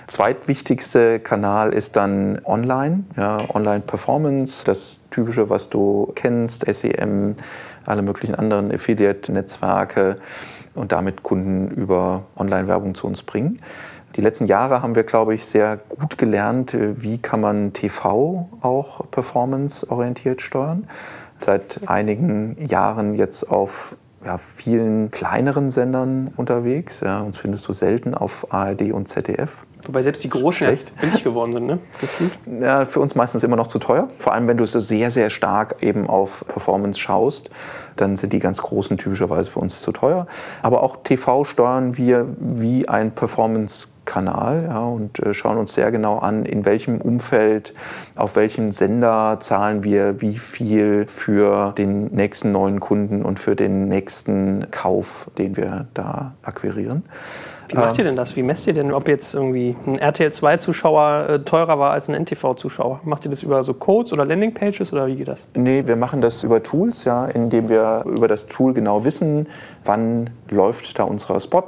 Zweitwichtigste Kanal ist dann Online, ja, Online-Performance, das Typische, was du kennst, SEM, alle möglichen anderen Affiliate-Netzwerke und damit Kunden über Online-Werbung zu uns bringen. Die letzten Jahre haben wir, glaube ich, sehr gut gelernt, wie kann man TV auch performance-orientiert steuern. Seit einigen Jahren jetzt auf ja, vielen kleineren Sendern unterwegs. Ja, uns findest du selten auf ARD und ZDF. Wobei selbst die großen Schlecht. billig geworden sind, ne? [laughs] Ja, für uns meistens immer noch zu teuer. Vor allem, wenn du so sehr, sehr stark eben auf Performance schaust, dann sind die ganz großen typischerweise für uns zu teuer. Aber auch TV steuern wir wie ein Performance Kanal ja, und äh, schauen uns sehr genau an, in welchem Umfeld, auf welchem Sender zahlen wir wie viel für den nächsten neuen Kunden und für den nächsten Kauf, den wir da akquirieren. Wie macht ihr denn das? Wie messt ihr denn, ob jetzt irgendwie ein RTL 2-Zuschauer äh, teurer war als ein NTV-Zuschauer? Macht ihr das über so Codes oder Landingpages oder wie geht das? Nee, wir machen das über Tools, ja, indem wir über das Tool genau wissen, wann läuft da unser Spot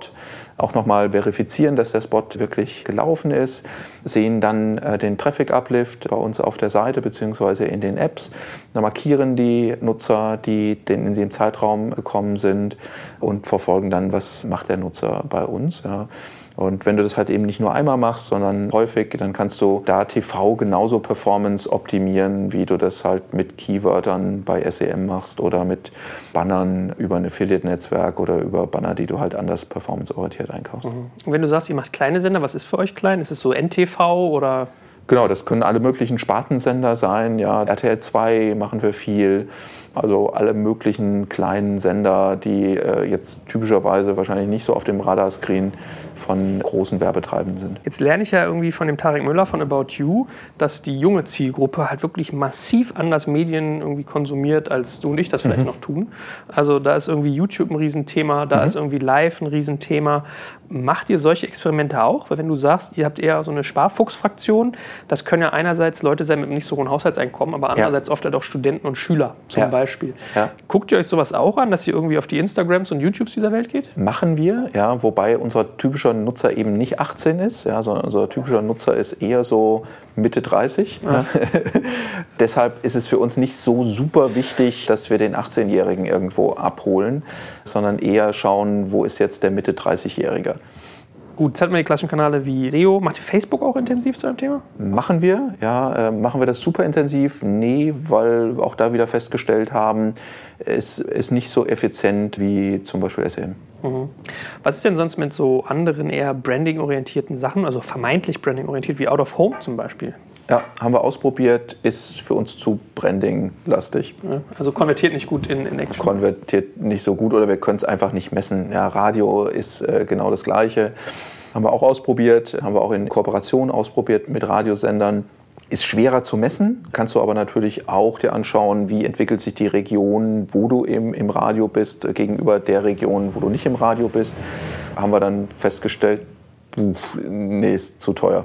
auch nochmal verifizieren, dass der Spot wirklich gelaufen ist, sehen dann äh, den Traffic Uplift bei uns auf der Seite bzw. in den Apps, dann markieren die Nutzer, die den in dem Zeitraum gekommen sind und verfolgen dann, was macht der Nutzer bei uns. Ja. Und wenn du das halt eben nicht nur einmal machst, sondern häufig, dann kannst du da TV genauso Performance optimieren, wie du das halt mit Keywörtern bei SEM machst oder mit Bannern über ein Affiliate-Netzwerk oder über Banner, die du halt anders performanceorientiert einkaufst. Mhm. Und wenn du sagst, ihr macht kleine Sender, was ist für euch klein? Ist es so NTV oder Genau, das können alle möglichen Spartensender sein. Ja, RTL 2 machen wir viel. Also alle möglichen kleinen Sender, die äh, jetzt typischerweise wahrscheinlich nicht so auf dem Radarscreen von großen Werbetreibenden sind. Jetzt lerne ich ja irgendwie von dem Tarek Müller von About You, dass die junge Zielgruppe halt wirklich massiv anders Medien irgendwie konsumiert, als du und ich das vielleicht mhm. noch tun. Also da ist irgendwie YouTube ein Riesenthema, da mhm. ist irgendwie Live ein Riesenthema. Macht ihr solche Experimente auch? Weil wenn du sagst, ihr habt eher so eine Sparfuchsfraktion, das können ja einerseits Leute sein mit nicht so hohen Haushaltseinkommen, aber andererseits ja. oft halt auch Studenten und Schüler zum ja. Beispiel. Ja. Guckt ihr euch sowas auch an, dass ihr irgendwie auf die Instagrams und YouTubes dieser Welt geht? Machen wir, ja, wobei unser typischer Nutzer eben nicht 18 ist, ja, sondern unser typischer Nutzer ist eher so Mitte 30. Ja. [laughs] Deshalb ist es für uns nicht so super wichtig, dass wir den 18-Jährigen irgendwo abholen, sondern eher schauen, wo ist jetzt der Mitte 30-Jährige. Gut, jetzt hatten wir die klassischen Kanäle wie SEO. Macht ihr Facebook auch intensiv zu einem Thema? Machen wir, ja. Äh, machen wir das super intensiv? Nee, weil wir auch da wieder festgestellt haben, es ist nicht so effizient wie zum Beispiel SEM. Mhm. Was ist denn sonst mit so anderen eher branding-orientierten Sachen, also vermeintlich branding-orientiert, wie Out of Home zum Beispiel? Ja, haben wir ausprobiert, ist für uns zu Branding-lastig. Also konvertiert nicht gut in, in Action? Konvertiert nicht so gut oder wir können es einfach nicht messen. Ja, Radio ist äh, genau das Gleiche. Haben wir auch ausprobiert, haben wir auch in Kooperation ausprobiert mit Radiosendern. Ist schwerer zu messen, kannst du aber natürlich auch dir anschauen, wie entwickelt sich die Region, wo du im, im Radio bist, äh, gegenüber der Region, wo du nicht im Radio bist. Haben wir dann festgestellt, pf, nee, ist zu teuer.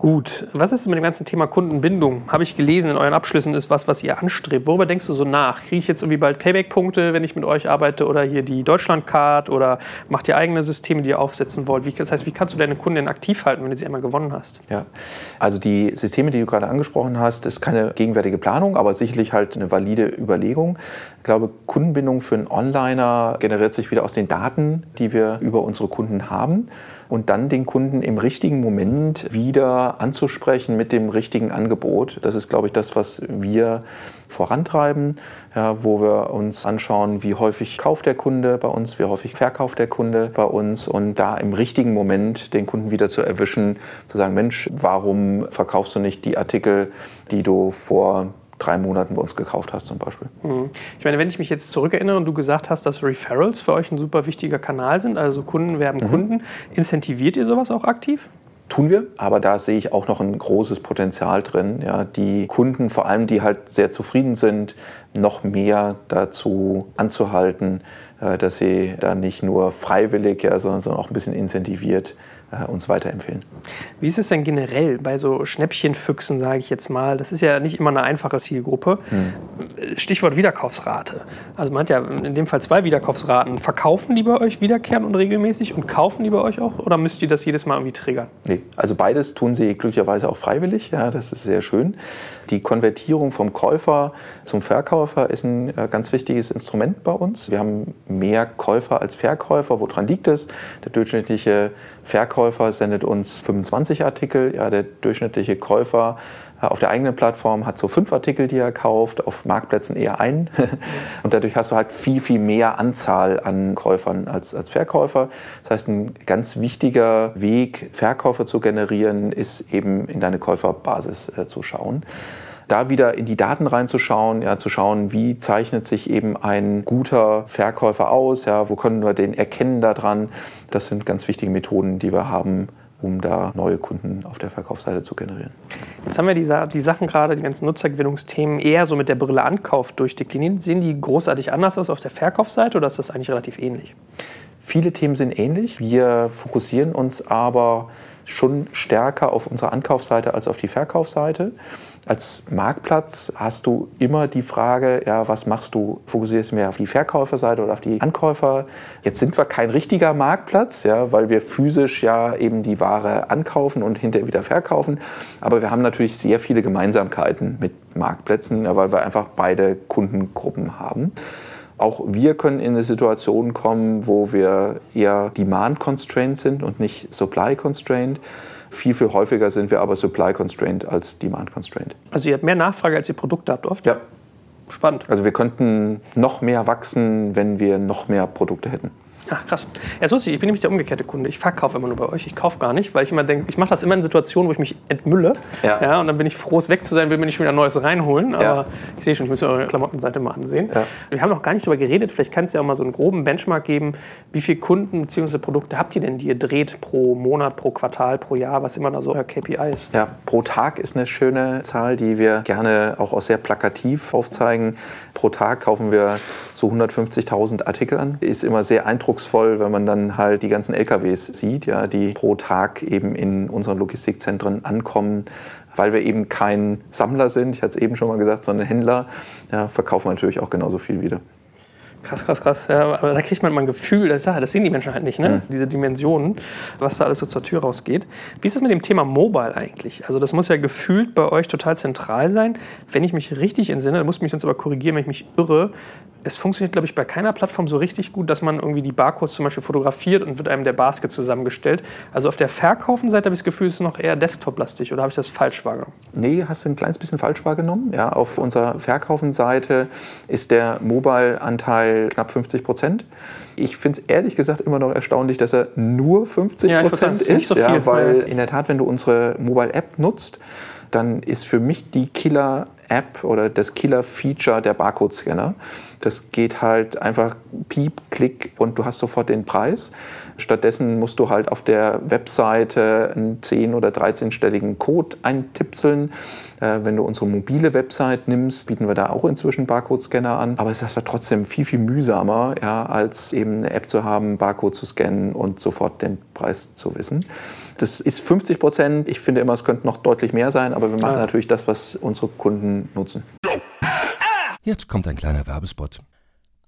Gut, was ist mit dem ganzen Thema Kundenbindung? Habe ich gelesen in euren Abschlüssen, ist was, was ihr anstrebt. Worüber denkst du so nach? Kriege ich jetzt irgendwie bald Payback-Punkte, wenn ich mit euch arbeite oder hier die Deutschland-Card oder macht ihr eigene Systeme, die ihr aufsetzen wollt? Wie, das heißt, wie kannst du deine Kunden aktiv halten, wenn du sie einmal gewonnen hast? Ja, also die Systeme, die du gerade angesprochen hast, ist keine gegenwärtige Planung, aber sicherlich halt eine valide Überlegung. Ich glaube, Kundenbindung für einen Onliner generiert sich wieder aus den Daten, die wir über unsere Kunden haben und dann den Kunden im richtigen Moment wieder anzusprechen mit dem richtigen Angebot. Das ist, glaube ich, das, was wir vorantreiben, ja, wo wir uns anschauen, wie häufig kauft der Kunde bei uns, wie häufig verkauft der Kunde bei uns und da im richtigen Moment den Kunden wieder zu erwischen, zu sagen, Mensch, warum verkaufst du nicht die Artikel, die du vor drei Monaten bei uns gekauft hast zum Beispiel. Mhm. Ich meine, wenn ich mich jetzt zurückerinnere und du gesagt hast, dass Referrals für euch ein super wichtiger Kanal sind, also Kunden werben mhm. Kunden, incentiviert ihr sowas auch aktiv? tun wir, aber da sehe ich auch noch ein großes Potenzial drin, ja, die Kunden, vor allem die halt sehr zufrieden sind, noch mehr dazu anzuhalten, äh, dass sie da nicht nur freiwillig, ja, sondern, sondern auch ein bisschen incentiviert äh, uns weiterempfehlen. Wie ist es denn generell bei so Schnäppchenfüchsen, sage ich jetzt mal? Das ist ja nicht immer eine einfache Zielgruppe. Hm. Stichwort Wiederkaufsrate. Also man hat ja in dem Fall zwei Wiederkaufsraten. Verkaufen die bei euch wiederkehrend und regelmäßig und kaufen die bei euch auch? Oder müsst ihr das jedes Mal irgendwie triggern? Nee, also beides tun sie glücklicherweise auch freiwillig. Ja, das ist sehr schön. Die Konvertierung vom Käufer zum Verkäufer ist ein äh, ganz wichtiges Instrument bei uns. Wir haben mehr Käufer als Verkäufer. Woran liegt es? Der durchschnittliche Verkäufer sendet uns 25 Artikel. Ja, der durchschnittliche Käufer äh, auf der eigenen Plattform hat so fünf Artikel, die er kauft, auf Marktplätzen eher einen. [laughs] Und dadurch hast du halt viel, viel mehr Anzahl an Käufern als, als Verkäufer. Das heißt, ein ganz wichtiger Weg, Verkäufer zu generieren, ist eben in deine Käuferbasis äh, zu schauen da wieder in die Daten reinzuschauen, ja, zu schauen, wie zeichnet sich eben ein guter Verkäufer aus, ja, wo können wir den erkennen daran. Das sind ganz wichtige Methoden, die wir haben, um da neue Kunden auf der Verkaufsseite zu generieren. Jetzt haben wir die, die Sachen gerade, die ganzen Nutzergewinnungsthemen, eher so mit der Brille Ankauf durchdekliniert. Sehen die großartig anders aus auf der Verkaufsseite oder ist das eigentlich relativ ähnlich? Viele Themen sind ähnlich. Wir fokussieren uns aber schon stärker auf unsere Ankaufsseite als auf die Verkaufsseite. Als Marktplatz hast du immer die Frage, ja, was machst du? Fokussierst du mehr auf die Verkäuferseite oder auf die Ankäufer? Jetzt sind wir kein richtiger Marktplatz, ja, weil wir physisch ja eben die Ware ankaufen und hinterher wieder verkaufen. Aber wir haben natürlich sehr viele Gemeinsamkeiten mit Marktplätzen, ja, weil wir einfach beide Kundengruppen haben. Auch wir können in eine Situation kommen, wo wir eher Demand-constrained sind und nicht Supply-constrained. Viel, viel häufiger sind wir aber supply-constrained als demand-constrained. Also ihr habt mehr Nachfrage, als ihr Produkte habt oft? Ja. Spannend. Also wir könnten noch mehr wachsen, wenn wir noch mehr Produkte hätten. Ach, krass. Ja, ist lustig. Ich bin nämlich der umgekehrte Kunde. Ich verkaufe immer nur bei euch. Ich kaufe gar nicht, weil ich immer denke, ich mache das immer in Situationen, wo ich mich entmülle. Ja. ja. Und dann bin ich froh, es weg zu sein, will mir nicht wieder Neues reinholen. Aber ja. ich sehe schon, ich muss eure Klamottenseite mal ansehen. Ja. Wir haben noch gar nicht darüber geredet. Vielleicht kannst du ja auch mal so einen groben Benchmark geben. Wie viele Kunden bzw. Produkte habt ihr denn, die ihr dreht pro Monat, pro Quartal, pro Jahr, was immer da so euer KPI ist? Ja, pro Tag ist eine schöne Zahl, die wir gerne auch, auch sehr plakativ aufzeigen. Pro Tag kaufen wir so 150.000 Artikel an. Ist immer sehr eindrucksvoll, wenn man dann halt die ganzen LKWs sieht, ja, die pro Tag eben in unseren Logistikzentren ankommen, weil wir eben kein Sammler sind, ich hatte es eben schon mal gesagt, sondern Händler, ja, verkaufen wir natürlich auch genauso viel wieder. Krass, krass, krass. Ja, aber da kriegt man mal ein Gefühl, das, das sehen die Menschen halt nicht, ne? Diese Dimensionen, was da alles so zur Tür rausgeht. Wie ist das mit dem Thema Mobile eigentlich? Also das muss ja gefühlt bei euch total zentral sein. Wenn ich mich richtig entsinne, da muss ich mich sonst aber korrigieren, wenn ich mich irre, es funktioniert, glaube ich, bei keiner Plattform so richtig gut, dass man irgendwie die Barcodes zum Beispiel fotografiert und wird einem der Basket zusammengestellt. Also auf der Verkaufenseite habe ich das Gefühl, es ist noch eher Desktop-lastig oder habe ich das falsch wahrgenommen? Nee, hast du ein kleines bisschen falsch wahrgenommen. Ja, auf unserer Verkaufenseite ist der Mobile-Anteil knapp 50 Prozent. Ich finde es ehrlich gesagt immer noch erstaunlich, dass er nur 50 Prozent ja, ist, so ja, weil in der Tat, wenn du unsere Mobile-App nutzt, dann ist für mich die Killer-App oder das Killer-Feature der Barcode-Scanner. Das geht halt einfach piep, klick und du hast sofort den Preis. Stattdessen musst du halt auf der Webseite einen 10- oder 13-stelligen Code eintipseln. Äh, wenn du unsere mobile Website nimmst, bieten wir da auch inzwischen Barcode-Scanner an. Aber es ist ja trotzdem viel, viel mühsamer, ja, als eben eine App zu haben, Barcode zu scannen und sofort den Preis zu wissen. Das ist 50 Prozent. Ich finde immer, es könnte noch deutlich mehr sein, aber wir machen ja. natürlich das, was unsere Kunden nutzen. Jetzt kommt ein kleiner Werbespot.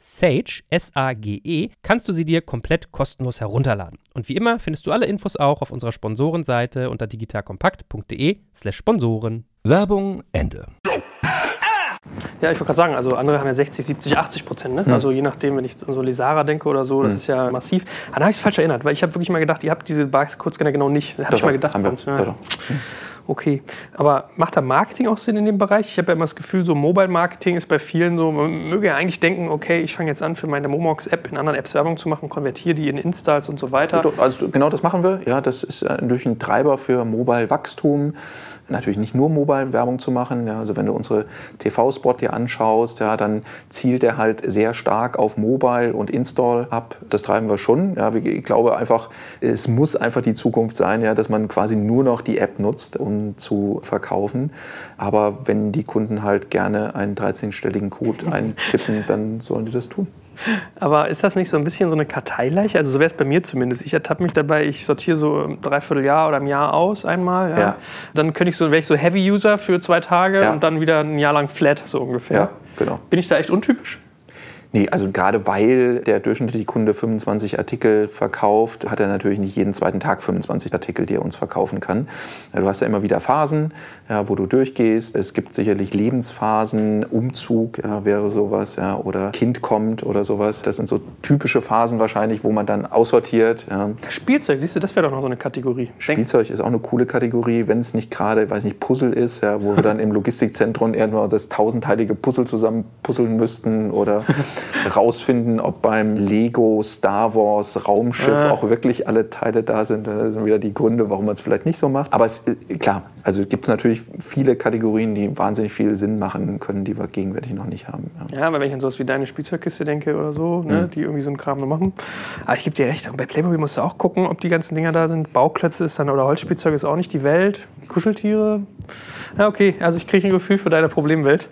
Sage, S-A-G-E, kannst du sie dir komplett kostenlos herunterladen. Und wie immer findest du alle Infos auch auf unserer Sponsorenseite unter digitalkompakt.de/slash Sponsoren. Werbung Ende. Ja, ich wollte gerade sagen, also andere haben ja 60, 70, 80 Prozent. Ne? Mhm. Also je nachdem, wenn ich an so Lesara denke oder so, das mhm. ist ja massiv. Aber da habe ich es falsch erinnert, weil ich habe wirklich mal gedacht, ihr habt diese Barcode-Scanner genau nicht. Habe ich mal gedacht. Haben wir. Ja. Okay, aber macht da Marketing auch Sinn in dem Bereich? Ich habe ja immer das Gefühl, so Mobile Marketing ist bei vielen so, man möge ja eigentlich denken, okay, ich fange jetzt an, für meine Momox-App in anderen Apps Werbung zu machen, konvertiere die in Installs und so weiter. Also genau das machen wir. Ja, das ist durch ein Treiber für Mobile-Wachstum natürlich nicht nur Mobile-Werbung zu machen. Ja, also wenn du unsere TV-Spot dir anschaust, ja, dann zielt er halt sehr stark auf Mobile und Install ab. Das treiben wir schon. Ja, ich glaube einfach, es muss einfach die Zukunft sein, ja, dass man quasi nur noch die App nutzt, um zu verkaufen. Aber wenn die Kunden halt gerne einen 13-stelligen Code eintippen, dann sollen die das tun. Aber ist das nicht so ein bisschen so eine Karteileiche? Also so wäre es bei mir zumindest. Ich ertappe mich dabei, ich sortiere so ein Dreivierteljahr oder ein Jahr aus einmal. Ja. ja. Dann könnte ich so, wäre ich so Heavy-User für zwei Tage ja. und dann wieder ein Jahr lang flat, so ungefähr. Ja, genau. Bin ich da echt untypisch? Nee, also gerade weil der durchschnittliche Kunde 25 Artikel verkauft, hat er natürlich nicht jeden zweiten Tag 25 Artikel, die er uns verkaufen kann. Du hast ja immer wieder Phasen, ja, wo du durchgehst. Es gibt sicherlich Lebensphasen, Umzug ja, wäre sowas, ja, oder Kind kommt oder sowas. Das sind so typische Phasen wahrscheinlich, wo man dann aussortiert. Ja. Spielzeug, siehst du, das wäre doch noch so eine Kategorie. Spielzeug ist auch eine coole Kategorie, wenn es nicht gerade, weiß nicht, Puzzle ist, ja, wo wir dann im Logistikzentrum irgendwann das tausendteilige Puzzle zusammen puzzeln müssten oder [laughs] rausfinden, ob beim Lego Star Wars Raumschiff auch wirklich alle Teile da sind. Da sind wieder die Gründe, warum man es vielleicht nicht so macht. Aber es, äh, klar, also gibt es natürlich viele Kategorien, die wahnsinnig viel Sinn machen können, die wir gegenwärtig noch nicht haben. Ja, ja weil wenn ich an sowas wie deine Spielzeugkiste denke oder so, ne, mhm. die irgendwie so einen Kram noch machen. Aber ich gebe dir recht, bei Playmobil musst du auch gucken, ob die ganzen Dinger da sind. Bauklötze ist dann oder Holzspielzeug ist auch nicht die Welt. Kuscheltiere. Ja, okay, also ich kriege ein Gefühl für deine Problemwelt.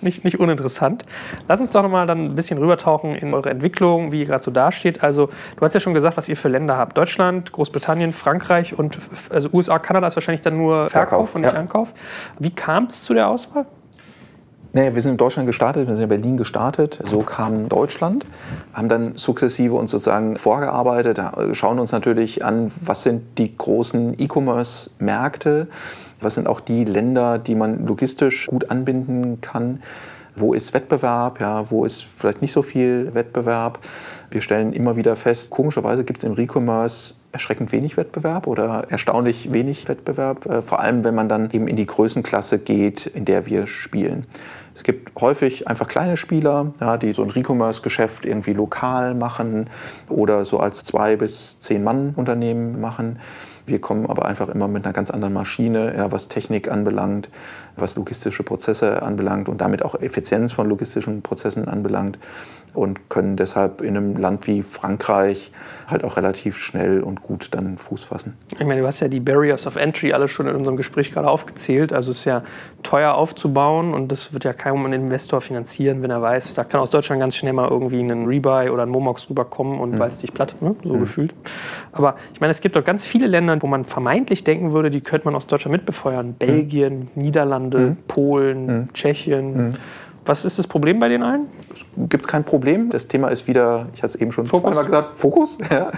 Nicht, nicht uninteressant. Lass uns doch noch mal dann ein bisschen rübertauchen in eure Entwicklung, wie ihr gerade so dasteht. Also, du hast ja schon gesagt, was ihr für Länder habt. Deutschland, Großbritannien, Frankreich und also USA, Kanada ist wahrscheinlich dann nur Verkauf, Verkauf und nicht ja. Ankauf. Wie kam es zu der Auswahl? Naja, wir sind in Deutschland gestartet, wir sind in Berlin gestartet, so kam Deutschland, haben dann sukzessive uns sozusagen vorgearbeitet, schauen uns natürlich an, was sind die großen E-Commerce-Märkte, was sind auch die Länder, die man logistisch gut anbinden kann, wo ist Wettbewerb, ja, wo ist vielleicht nicht so viel Wettbewerb. Wir stellen immer wieder fest, komischerweise gibt es im Recommerce erschreckend wenig Wettbewerb oder erstaunlich wenig Wettbewerb, äh, vor allem wenn man dann eben in die Größenklasse geht, in der wir spielen. Es gibt häufig einfach kleine Spieler, ja, die so ein Recommerce-Geschäft irgendwie lokal machen oder so als zwei bis zehn Mann Unternehmen machen. Wir kommen aber einfach immer mit einer ganz anderen Maschine, ja, was Technik anbelangt, was logistische Prozesse anbelangt und damit auch Effizienz von logistischen Prozessen anbelangt und können deshalb in einem Land wie Frankreich halt auch relativ schnell und gut dann Fuß fassen. Ich meine, du hast ja die Barriers of Entry alle schon in unserem Gespräch gerade aufgezählt. Also es ist ja teuer aufzubauen und das wird ja kein Investor finanzieren, wenn er weiß, da kann aus Deutschland ganz schnell mal irgendwie ein Rebuy oder ein Momox rüberkommen und mhm. weiß dich platt, ne? so mhm. gefühlt. Aber ich meine, es gibt doch ganz viele Länder, wo man vermeintlich denken würde, die könnte man aus Deutschland mitbefeuern. Belgien, mhm. Niederlande, mhm. Polen, mhm. Tschechien. Was ist das Problem bei den allen? Es gibt kein Problem. Das Thema ist wieder, ich hatte es eben schon Fokus. zweimal gesagt, Fokus. [laughs] Ja.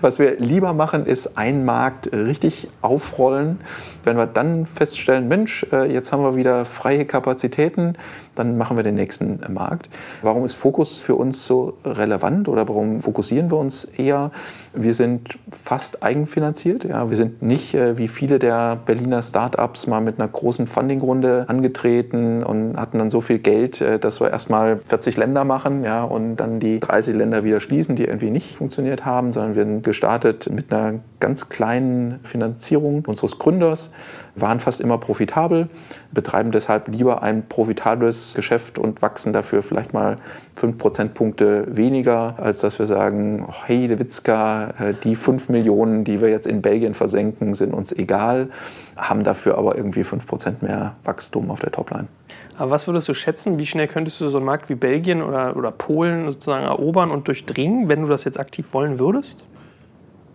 Was wir lieber machen, ist einen Markt richtig aufrollen. Wenn wir dann feststellen, Mensch, äh, jetzt haben wir wieder freie Kapazitäten, dann machen wir den nächsten Markt. Warum ist Fokus für uns so relevant oder warum fokussieren wir uns eher? Wir sind fast eigenfinanziert. Ja. Wir sind nicht äh, wie viele der Berliner Startups mal mit einer großen Fundingrunde angetreten und hatten dann so viel Geld, festgestellt, äh, dass wir erstmal 40 Länder machen ja, und dann die 30 Länder wieder schließen, die irgendwie nicht funktioniert haben, sondern wir sind gestartet mit einer ganz kleinen Finanzierung unseres Gründers, waren fast immer profitabel, betreiben deshalb lieber ein profitables Geschäft und wachsen dafür vielleicht mal 5 Prozentpunkte weniger, als dass wir sagen, oh, hey, De Witzka, äh, die 5 Millionen, die wir jetzt in Belgien versenken, sind uns egal, haben dafür aber irgendwie 5 Prozent mehr Wachstum auf der Topline. Aber was würdest du schätzen, wie schnell könntest du so einen Markt wie Belgien oder, oder Polen sozusagen erobern und durchdringen, wenn du das jetzt aktiv wollen würdest?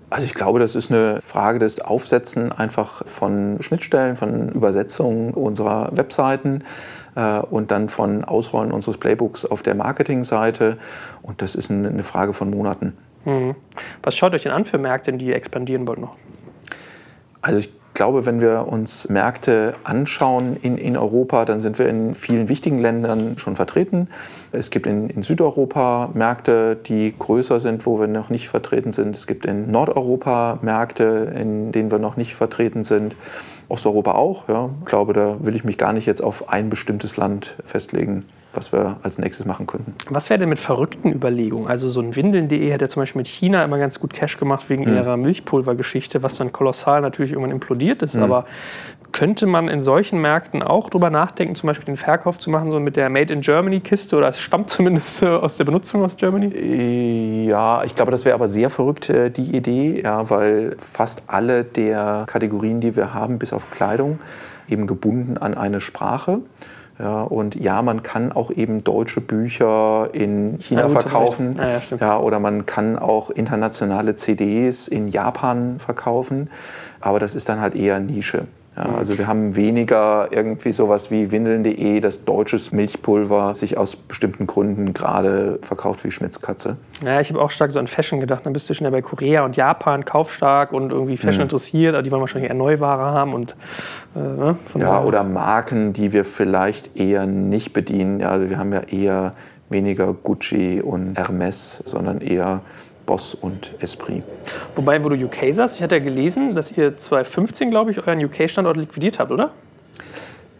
Also ich glaube, das ist eine Frage des Aufsetzen einfach von Schnittstellen, von Übersetzungen unserer Webseiten äh, und dann von Ausrollen unseres Playbooks auf der Marketingseite. Und das ist eine Frage von Monaten. Mhm. Was schaut euch denn an für Märkte, die ihr expandieren wollt noch? Also ich glaube, wenn wir uns Märkte anschauen in, in Europa, dann sind wir in vielen wichtigen Ländern schon vertreten. Es gibt in, in Südeuropa Märkte, die größer sind, wo wir noch nicht vertreten sind. Es gibt in Nordeuropa Märkte, in denen wir noch nicht vertreten sind. Osteuropa auch. Ja. Ich glaube, da will ich mich gar nicht jetzt auf ein bestimmtes Land festlegen was wir als nächstes machen könnten. Was wäre denn mit verrückten Überlegungen? Also so ein Windeln.de hat ja zum Beispiel mit China immer ganz gut Cash gemacht wegen mhm. ihrer Milchpulvergeschichte, was dann kolossal natürlich irgendwann implodiert ist. Mhm. Aber könnte man in solchen Märkten auch drüber nachdenken, zum Beispiel den Verkauf zu machen, so mit der Made in Germany Kiste oder es stammt zumindest äh, aus der Benutzung aus Germany? Äh, ja, ich glaube, das wäre aber sehr verrückt, äh, die Idee, ja, weil fast alle der Kategorien, die wir haben, bis auf Kleidung, eben gebunden an eine Sprache. Ja, und ja, man kann auch eben deutsche Bücher in China ja, verkaufen. Ah, ja, ja, oder man kann auch internationale CDs in Japan verkaufen. Aber das ist dann halt eher Nische. Ja, also wir haben weniger irgendwie sowas wie Windeln.de, das deutsches Milchpulver sich aus bestimmten Gründen gerade verkauft wie Schmitzkatze. Ja, ich habe auch stark so an Fashion gedacht. Dann bist du schnell bei Korea und Japan kaufstark und irgendwie Fashion mhm. interessiert, aber die wollen wahrscheinlich eher Neuware haben und äh, ne, ja oder Marken, die wir vielleicht eher nicht bedienen. Ja, also wir haben ja eher weniger Gucci und Hermes, sondern eher Boss und Esprit. Wobei, wo du UK sagst, ich hatte ja gelesen, dass ihr 2015, glaube ich, euren UK-Standort liquidiert habt, oder?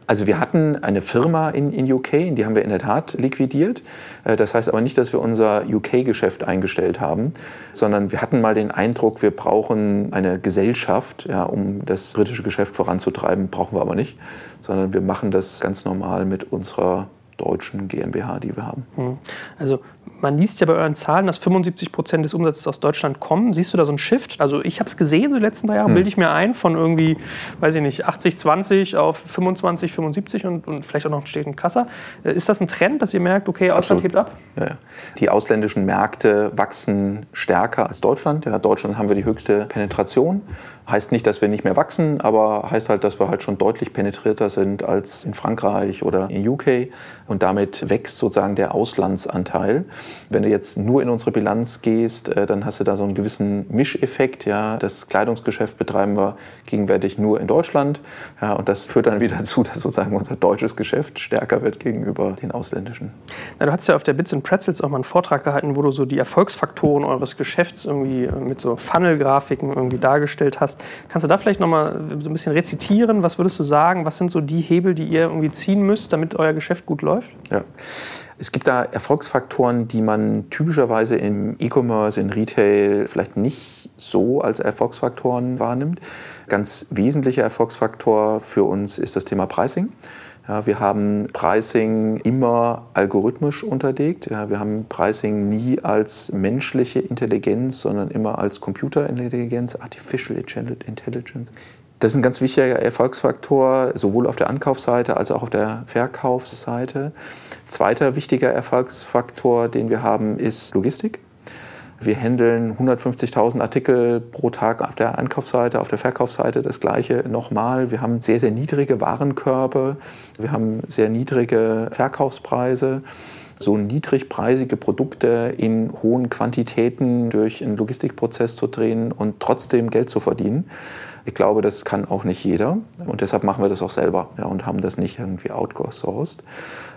Also wir hatten eine Firma in, in UK, die haben wir in der Tat liquidiert. Äh, das heißt aber nicht, dass wir unser UK-Geschäft eingestellt haben, sondern wir hatten mal den Eindruck, wir brauchen eine Gesellschaft, ja, um das britische Geschäft voranzutreiben. Brauchen wir aber nicht, sondern wir machen das ganz normal mit unserer deutschen GmbH, die wir haben. Hm. Also man liest ja bei euren Zahlen, dass 75 Prozent des Umsatzes aus Deutschland kommen. Siehst du da so einen Shift? Also ich habe es gesehen so die letzten drei Jahre, hm. bilde ich mir ein, von irgendwie, weiß ich nicht, 80, 20 auf 25, 75 und, und vielleicht auch noch ein krasser. Äh, ist das ein Trend, dass ihr merkt, okay, Ausland Absolut. hebt ab? Ja, ja. Die ausländischen Märkte wachsen stärker als Deutschland. Ja, Deutschland haben wir die höchste Penetration. Heißt nicht, dass wir nicht mehr wachsen, aber heißt halt, dass wir halt schon deutlich penetrierter sind als in Frankreich oder in UK. Und damit wächst sozusagen der Auslandsanteil. Wenn du jetzt nur in unsere Bilanz gehst, äh, dann hast du da so einen gewissen Mischeffekt. Ja. Das Kleidungsgeschäft betreiben wir gegenwärtig nur in Deutschland. Ja, und das führt dann wieder dazu, dass sozusagen unser deutsches Geschäft stärker wird gegenüber den ausländischen. Na, du hast ja auf der Bits and Pretzels auch mal einen Vortrag gehalten, wo du so die Erfolgsfaktoren eures Geschäfts irgendwie äh, mit so Funnel-Grafiken irgendwie dargestellt hast hast. Kannst du da vielleicht nochmal so ein bisschen rezitieren? Was würdest du sagen? Was sind so die Hebel, die ihr irgendwie ziehen müsst, damit euer Geschäft gut läuft? Ja. Es gibt da Erfolgsfaktoren, die man typischerweise im E-Commerce, in Retail vielleicht nicht so als Erfolgsfaktoren wahrnimmt. Ganz wesentlicher Erfolgsfaktor für uns ist das Thema Pricing. Ja, wir haben Pricing immer algorithmisch unterlegt. Ja, wir haben Pricing nie als menschliche Intelligenz, sondern immer als Computerintelligenz, Artificial Intelligence. Das ist ein ganz wichtiger Erfolgsfaktor, sowohl auf der Ankaufsseite als auch auf der Verkaufsseite. Zweiter wichtiger Erfolgsfaktor, den wir haben, ist Logistik. Wir handeln 150.000 Artikel pro Tag auf der Ankaufsseite, auf der Verkaufsseite das gleiche nochmal. Wir haben sehr, sehr niedrige Warenkörbe, wir haben sehr niedrige Verkaufspreise. So niedrigpreisige Produkte in hohen Quantitäten durch einen Logistikprozess zu drehen und trotzdem Geld zu verdienen, Ich glaube, das kann auch nicht jeder und deshalb machen wir das auch selber ja, und haben das nicht irgendwie outgesourced.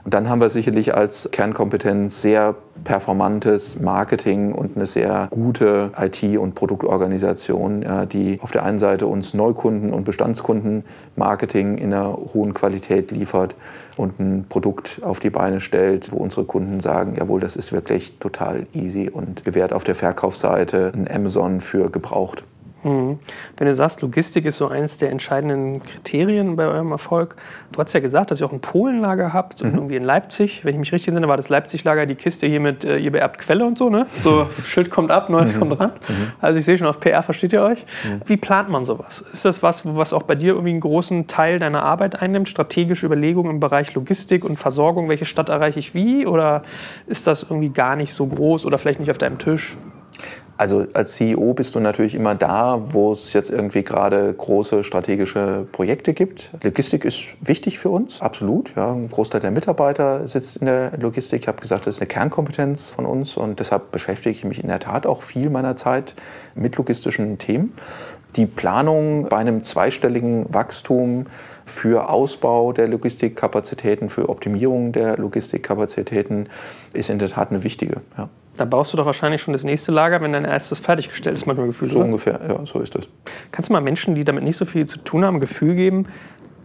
Und dann haben wir sicherlich als Kernkompetenz sehr performantes Marketing und eine sehr gute IT- und Produktorganisation, ja, die auf der einen Seite uns Neukunden und Bestandskunden Marketing in einer hohen Qualität liefert und ein Produkt auf die Beine stellt, wo unsere Kunden sagen, jawohl, das ist wirklich total easy und gewährt auf der Verkaufsseite ein Amazon für gebraucht. Mhm. Wenn du sagst, Logistik ist so eines der entscheidenden Kriterien bei eurem Erfolg, du hast ja gesagt, dass ihr auch ein Polenlager habt und mhm. irgendwie in Leipzig, wenn ich mich richtig erinnere, war das Leipzig-Lager die Kiste hier mit äh, ihr beerbt Quelle und so, ne? So [laughs] Schild kommt ab, Neues mhm. kommt ran. Mhm. Also ich sehe schon, auf PR versteht ihr euch. Mhm. Wie plant man sowas? Ist das was, was auch bei dir irgendwie einen großen Teil deiner Arbeit einnimmt? Strategische Überlegungen im Bereich Logistik und Versorgung, welche Stadt erreiche ich wie? Oder ist das irgendwie gar nicht so groß oder vielleicht nicht auf deinem Tisch? Also als CEO bist du natürlich immer da, wo es jetzt irgendwie gerade große strategische Projekte gibt. Logistik ist wichtig für uns, absolut. Ja. Ein Großteil der Mitarbeiter sitzt in der Logistik. Ich habe gesagt, das ist eine Kernkompetenz von uns und deshalb beschäftige ich mich in der Tat auch viel meiner Zeit mit logistischen Themen. Die Planung bei einem zweistelligen Wachstum für Ausbau der Logistikkapazitäten, für Optimierung der Logistikkapazitäten ist in der Tat eine wichtige. Ja. Da baust du doch wahrscheinlich schon das nächste Lager, wenn dein erstes fertiggestellt ist, manchmal gefühlt. So oder? ungefähr, ja, so ist das. Kannst du mal Menschen, die damit nicht so viel zu tun haben, ein Gefühl geben,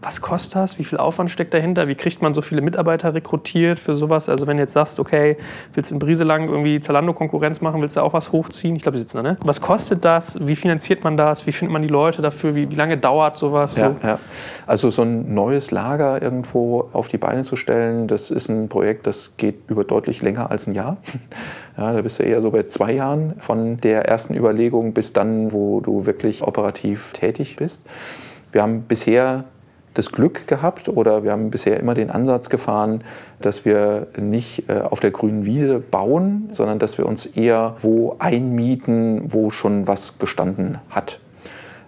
was kostet das? Wie viel Aufwand steckt dahinter? Wie kriegt man so viele Mitarbeiter rekrutiert für sowas? Also wenn du jetzt sagst, okay, willst in Brieselang irgendwie Zalando-Konkurrenz machen, willst du auch was hochziehen? Ich glaube, die sitzen da, ne? Was kostet das? Wie finanziert man das? Wie findet man die Leute dafür? Wie, wie lange dauert sowas? Ja, so? ja. Also so ein neues Lager irgendwo auf die Beine zu stellen, das ist ein Projekt, das geht über deutlich länger als ein Jahr. [laughs] Ja, da bist du eher so bei zwei Jahren von der ersten Überlegung bis dann, wo du wirklich operativ tätig bist. Wir haben bisher das Glück gehabt oder wir haben bisher immer den Ansatz gefahren, dass wir nicht äh, auf der grünen Wiese bauen, sondern dass wir uns eher wo einmieten, wo schon was gestanden hat.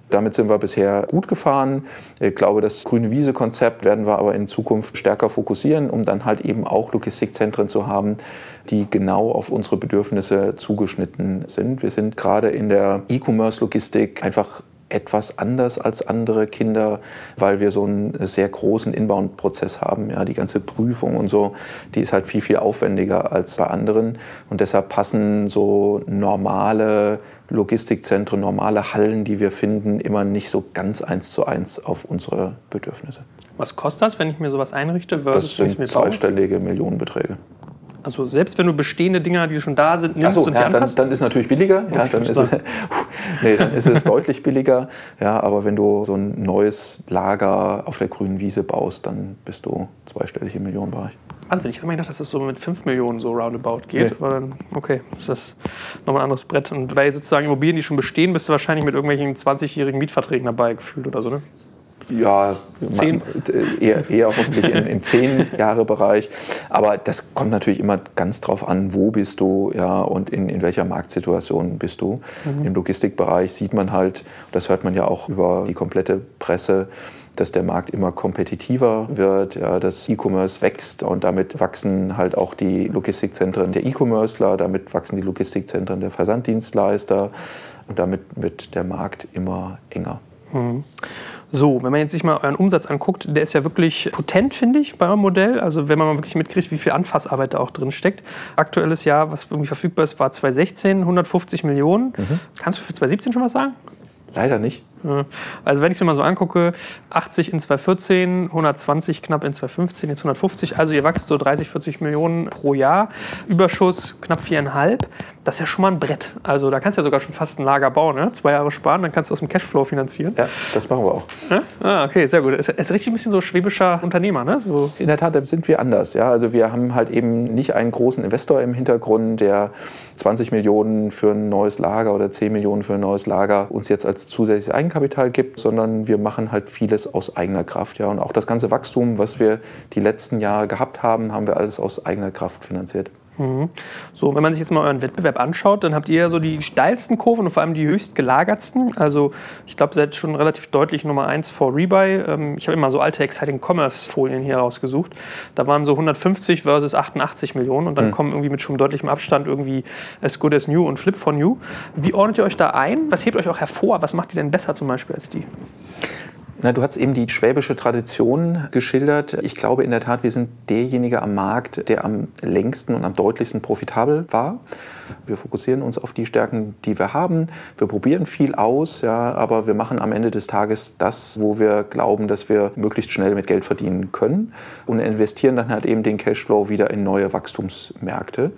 Damit sind wir bisher gut gefahren. Ich glaube, das grüne Wiese-Konzept werden wir aber in Zukunft stärker fokussieren, um dann halt eben auch Logistikzentren zu haben, die genau auf unsere Bedürfnisse zugeschnitten sind. Wir sind gerade in der E-Commerce-Logistik einfach etwas anders als andere Kinder, weil wir so einen sehr großen Inbound-Prozess haben. Ja, die ganze Prüfung und so, die ist halt viel, viel aufwendiger als bei anderen. Und deshalb passen so normale Logistikzentren, normale Hallen, die wir finden, immer nicht so ganz eins zu eins auf unsere Bedürfnisse. Was kostet das, wenn ich mir sowas einrichte? Das sind zweistellige Millionenbeträge. Also selbst wenn du bestehende Dinger, die schon da sind, nimmst so, und ja, dann, dann ist natürlich billiger. Ja, dann, ist es, [laughs] nee, dann ist es deutlich billiger. Ja, aber wenn du so ein neues Lager auf der grünen Wiese baust, dann bist du zweistellig im Millionenbereich. Wahnsinn, ich habe mir gedacht, dass es das so mit 5 Millionen so roundabout geht. Nee. Aber dann, okay, ist das nochmal ein anderes Brett. Und bei sozusagen Immobilien, die schon bestehen, bist du wahrscheinlich mit irgendwelchen 20-jährigen Mietverträgen dabei gefühlt oder so, ne? Ja, Zehn? eher, eher hoffentlich im, im Zehn-Jahre-Bereich. Aber das kommt natürlich immer ganz drauf an, wo bist du ja, und in, in welcher Marktsituation bist du. Mhm. Im Logistikbereich sieht man halt, das hört man ja auch über die komplette Presse, dass der Markt immer kompetitiver wird, ja, dass E-Commerce wächst und damit wachsen halt auch die Logistikzentren der E-Commercer, damit wachsen die Logistikzentren der Versanddienstleister und damit wird der Markt immer enger. Mhm. So, wenn man jetzt sich mal euren Umsatz anguckt, der ist ja wirklich potent, finde ich, bei eurem Modell. Also wenn man mal wirklich mitkriegt, wie viel Anfassarbeit da auch drin steckt. Aktuelles Jahr, was irgendwie verfügbar ist, war 2016, 150 Millionen. Mhm. Kannst du für 2017 schon was sagen? Leider nicht. Also wenn ich es mir mal so angucke, 80 in 2014, 120 knapp in 2015, jetzt 150. Also ihr wächst so 30, 40 Millionen pro Jahr. Überschuss knapp viereinhalb. Das ist ja schon mal ein Brett. Also da kannst du ja sogar schon fast ein Lager bauen. Ne? Zwei Jahre sparen, dann kannst du aus dem Cashflow finanzieren. Ja, das machen wir auch. Ja? Ah, okay, sehr gut. Es ist richtig ein bisschen so schwäbischer Unternehmer. Ne? So. In der Tat, da sind wir anders. Ja? Also wir haben halt eben nicht einen großen Investor im Hintergrund, der 20 Millionen für ein neues Lager oder 10 Millionen für ein neues Lager uns jetzt als zusätzliches Eigenkapital gibt, sondern wir machen halt vieles aus eigener Kraft. Ja. Und auch das ganze Wachstum, was wir die letzten Jahre gehabt haben, haben wir alles aus eigener Kraft finanziert. Mhm. So, wenn man sich jetzt mal euren Wettbewerb anschaut, dann habt ihr ja so die steilsten Kurven und vor allem die höchst gelagertsten. Also ich glaube, ihr seid schon relativ deutlich Nummer 1 vor Rebuy. Ähm, ich habe immer so alte Exciting Commerce Folien hier rausgesucht. Da waren so 150 versus 88 Millionen und dann mhm. kommen irgendwie mit schon deutlichem Abstand irgendwie As Good As New und Flip for New. Wie ordnet ihr euch da ein? Was hebt euch auch hervor? Was macht ihr denn besser zum Beispiel als die? Na, du hast eben die schwäbische Tradition geschildert. Ich glaube in der Tat, wir sind derjenige am Markt, der am längsten und am deutlichsten profitabel war. Wir fokussieren uns auf die Stärken, die wir haben. Wir probieren viel aus, ja, aber wir machen am Ende des Tages das, wo wir glauben, dass wir möglichst schnell mit Geld verdienen können und investieren dann halt eben den Cashflow wieder in neue Wachstumsmärkte.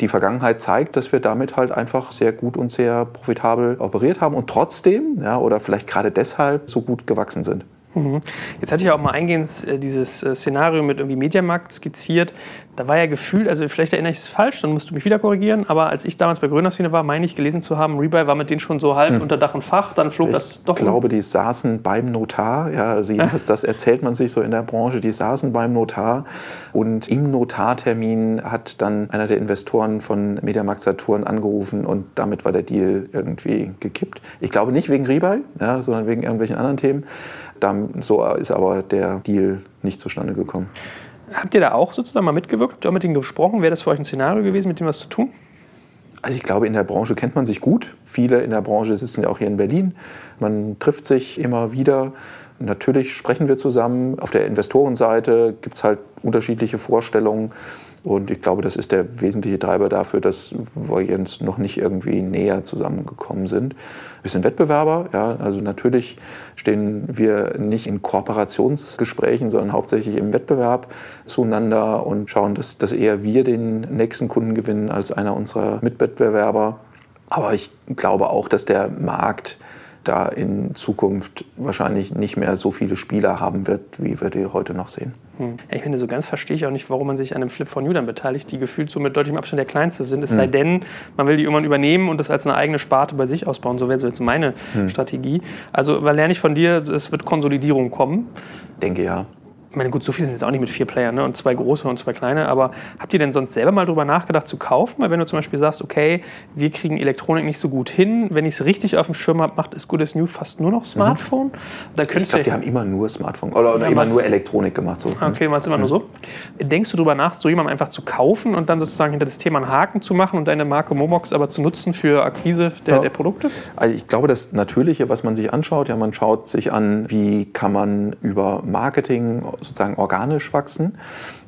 Die Vergangenheit zeigt, dass wir damit halt einfach sehr gut und sehr profitabel operiert haben und trotzdem, ja, oder vielleicht gerade deshalb so gut gewachsen sind. Mhm. Jetzt hatte ich auch mal eingehend äh, dieses äh, Szenario mit irgendwie Mediamarkt skizziert. Da war ja gefühlt, also vielleicht erinnere ich es falsch, dann musst du mich wieder korrigieren, aber als ich damals bei Grüner Szene war, meine ich gelesen zu haben, Rebuy war mit denen schon so halb hm. unter Dach und Fach, dann flog ich das doch. Ich glaube, die saßen beim Notar, ja, also jedenfalls das erzählt man sich so in der Branche, die saßen beim Notar und im Notartermin hat dann einer der Investoren von Mediamarkt Saturn angerufen und damit war der Deal irgendwie gekippt. Ich glaube nicht wegen Rebuy, ja, sondern wegen irgendwelchen anderen Themen. Dann, so ist aber der Deal nicht zustande gekommen. Habt ihr da auch sozusagen mal mitgewirkt? Habt ihr mit denen gesprochen? Wäre das für euch ein Szenario gewesen, mit dem was zu tun? Also ich glaube, in der Branche kennt man sich gut. Viele in der Branche sitzen ja auch hier in Berlin. Man trifft sich immer wieder. Natürlich sprechen wir zusammen. Auf der Investorenseite gibt es halt unterschiedliche Vorstellungen. Und ich glaube, das ist der wesentliche Treiber dafür, dass wir jetzt noch nicht irgendwie näher zusammengekommen sind. Wir sind Wettbewerber, ja, also natürlich stehen wir nicht in Kooperationsgesprächen, sondern hauptsächlich im Wettbewerb zueinander und schauen, dass, dass eher wir den nächsten Kunden gewinnen als einer unserer Mitwettbewerber. Aber ich glaube auch, dass der Markt da in Zukunft wahrscheinlich nicht mehr so viele Spieler haben wird, wie wir die heute noch sehen. Hm. Ja, ich finde, so ganz verstehe ich auch nicht, warum man sich an einem Flip New dann beteiligt, die gefühlt so mit deutlichem Abstand der kleinste sind. Es hm. sei denn, man will die irgendwann übernehmen und das als eine eigene Sparte bei sich ausbauen. So wäre so jetzt meine hm. Strategie. Also, weil lerne ich von dir, es wird Konsolidierung kommen. Denke ja ich meine, gut, so viele sind jetzt auch nicht mit vier Playern ne? und zwei große und zwei kleine, aber habt ihr denn sonst selber mal drüber nachgedacht zu kaufen? Weil wenn du zum Beispiel sagst, okay, wir kriegen Elektronik nicht so gut hin, wenn ich es richtig auf dem Schirm habe, macht ist Good as New fast nur noch Smartphone? Mhm. Da ich glaube, die haben immer nur Smartphone oder, oder ja, immer nur Elektronik gemacht. So. Okay, war es immer mhm. nur so. Denkst du drüber nach, so jemandem einfach zu kaufen und dann sozusagen hinter das Thema einen Haken zu machen und deine Marke Momox aber zu nutzen für Akquise der, ja. der Produkte? Also ich glaube, das Natürliche, was man sich anschaut, ja, man schaut sich an, wie kann man über Marketing sozusagen organisch wachsen.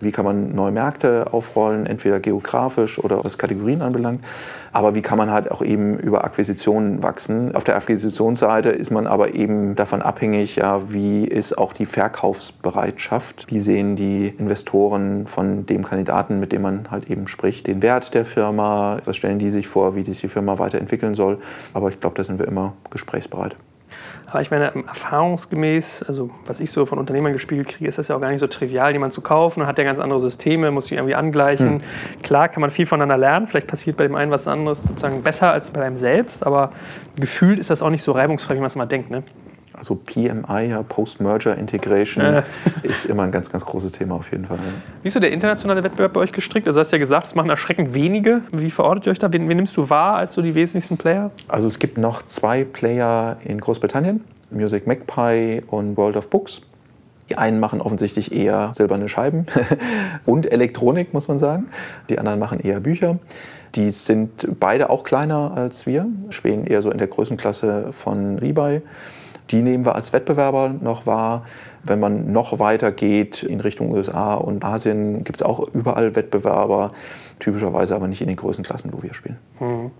Wie kann man neue Märkte aufrollen, entweder geografisch oder was Kategorien anbelangt. Aber wie kann man halt auch eben über Akquisitionen wachsen. Auf der Akquisitionsseite ist man aber eben davon abhängig, ja, wie ist auch die Verkaufsbereitschaft. Wie sehen die Investoren von dem Kandidaten, mit dem man halt eben spricht, den Wert der Firma, was stellen die sich vor, wie sich die Firma weiterentwickeln soll. Aber ich glaube, da sind wir immer gesprächsbereit. Aber ich meine, erfahrungsgemäß, also was ich so von Unternehmern gespiegelt kriege, ist das ja auch gar nicht so trivial, jemanden zu kaufen. Man hat ja ganz andere Systeme, muss sich irgendwie angleichen. Hm. Klar kann man viel voneinander lernen. Vielleicht passiert bei dem einen was anderes sozusagen besser als bei einem selbst. Aber gefühlt ist das auch nicht so reibungsfrei, wie man es mal denkt. Ne? Also PMI, ja, Post-Merger Integration, äh. [laughs] ist immer ein ganz, ganz großes Thema auf jeden Fall. Ja. Wie ist so der internationale Wettbewerb bei euch gestrickt? Also du hast ja gesagt, es machen erschreckend wenige. Wie verortet ihr euch da? Wen, wen nimmst du wahr als so die wesentlichsten Player? Also es gibt noch zwei Player in Großbritannien, Music Magpie und World of Books. Die einen machen offensichtlich eher silberne Scheiben [laughs] und Elektronik, muss man sagen. Die anderen machen eher Bücher. Die sind beide auch kleiner als wir, schweben eher so in der Größenklasse von Rebuy. Die nehmen wir als Wettbewerber noch wahr. Wenn man noch weiter geht in Richtung USA und Asien, gibt es auch überall Wettbewerber, typischerweise aber nicht in den Größenklassen, wo wir spielen. Mhm.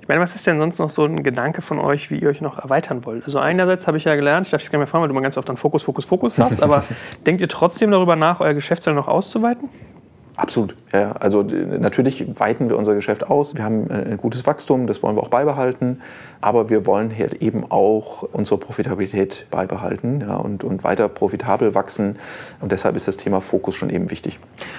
Ich meine, was ist denn sonst noch so ein Gedanke von euch, wie ihr euch noch erweitern wollt? Also einerseits habe ich ja gelernt, ich darf es gerne mal fragen, weil du mal ganz oft dann Fokus, Fokus, Fokus hast, aber [laughs] denkt ihr trotzdem darüber nach, euer Geschäftsfeld noch auszuweiten? Absolut. Ja, also natürlich weiten wir unser Geschäft aus. Wir haben äh, ein gutes Wachstum, das wollen wir auch beibehalten. Aber wir wollen halt eben auch unsere Profitabilität beibehalten ja, und, und weiter profitabel wachsen. Und deshalb ist das Thema Fokus schon eben wichtig.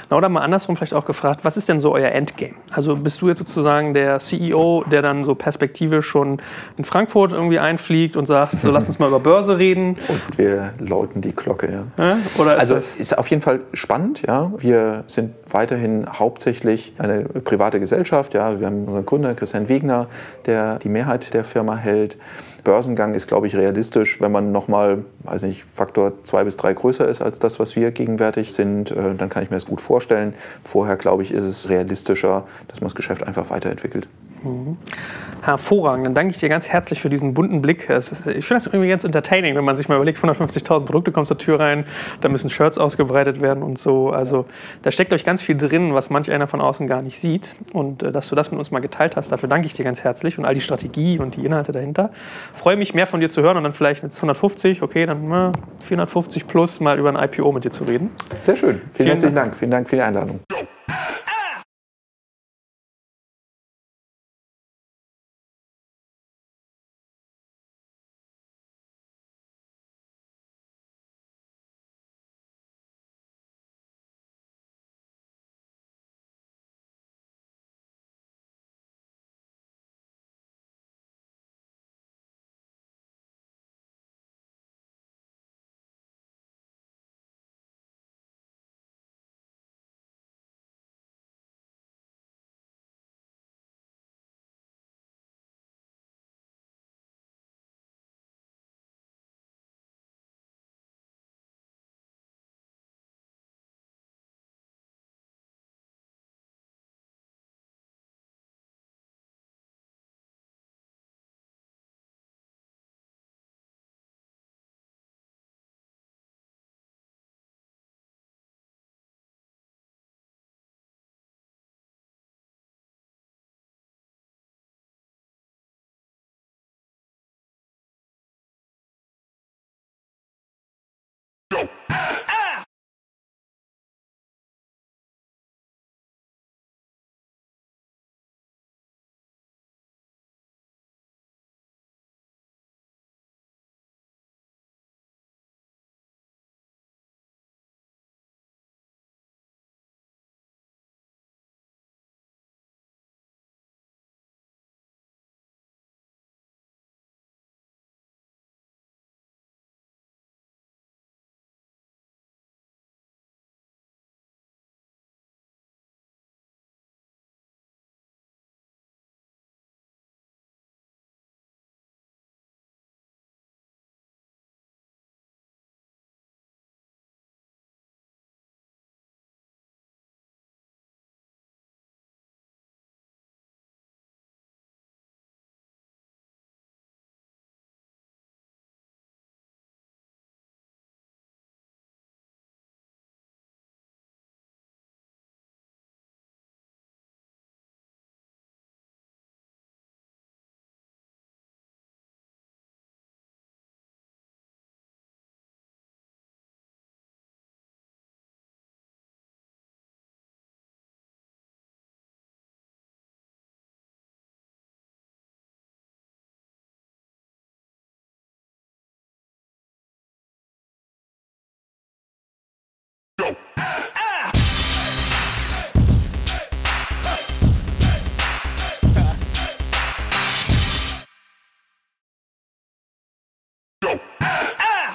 Na, oder mal andersrum vielleicht auch gefragt, was ist denn so euer Endgame? Also bist du jetzt sozusagen der CEO, der dann so perspektivisch schon in Frankfurt irgendwie einfliegt und sagt, so lass uns mal [laughs] über Börse reden? Und wir läuten die Glocke, ja. ja? Oder ist also ist auf jeden Fall spannend, ja. Wir sind weiterhin hauptsächlich eine private Gesellschaft. Ja, wir haben unseren Kunde Christian Wegner, der die Mehrheit der Firma hält. Börsengang ist, glaube ich, realistisch, wenn man nochmal, weiß nicht, Faktor zwei bis drei größer ist als das, was wir gegenwärtig sind. Äh, dann kann ich mir das gut vorstellen. Vorher, glaube ich, ist es realistischer, dass man das Geschäft einfach weiterentwickelt. Mhm. Hervorragend. Dann danke ich dir ganz herzlich für diesen bunten Blick. Ist, ich finde das irgendwie ganz entertaining, wenn man sich mal überlegt, 150.000 Produkte kommen zur Tür rein, da müssen Shirts ausgebreitet werden und so. Also da steckt euch ganz viel drin, was manch einer von außen gar nicht sieht. Und äh, dass du das mit uns mal geteilt hast, dafür danke ich dir ganz herzlich und all die Strategie und die Inhalte dahinter. Freue mich mehr von dir zu hören und dann vielleicht jetzt 150, okay, dann äh, 450 plus mal über ein IPO mit dir zu reden. Sehr schön. Vielen, Vielen herzlichen Dank. Dank. Vielen Dank für die Einladung.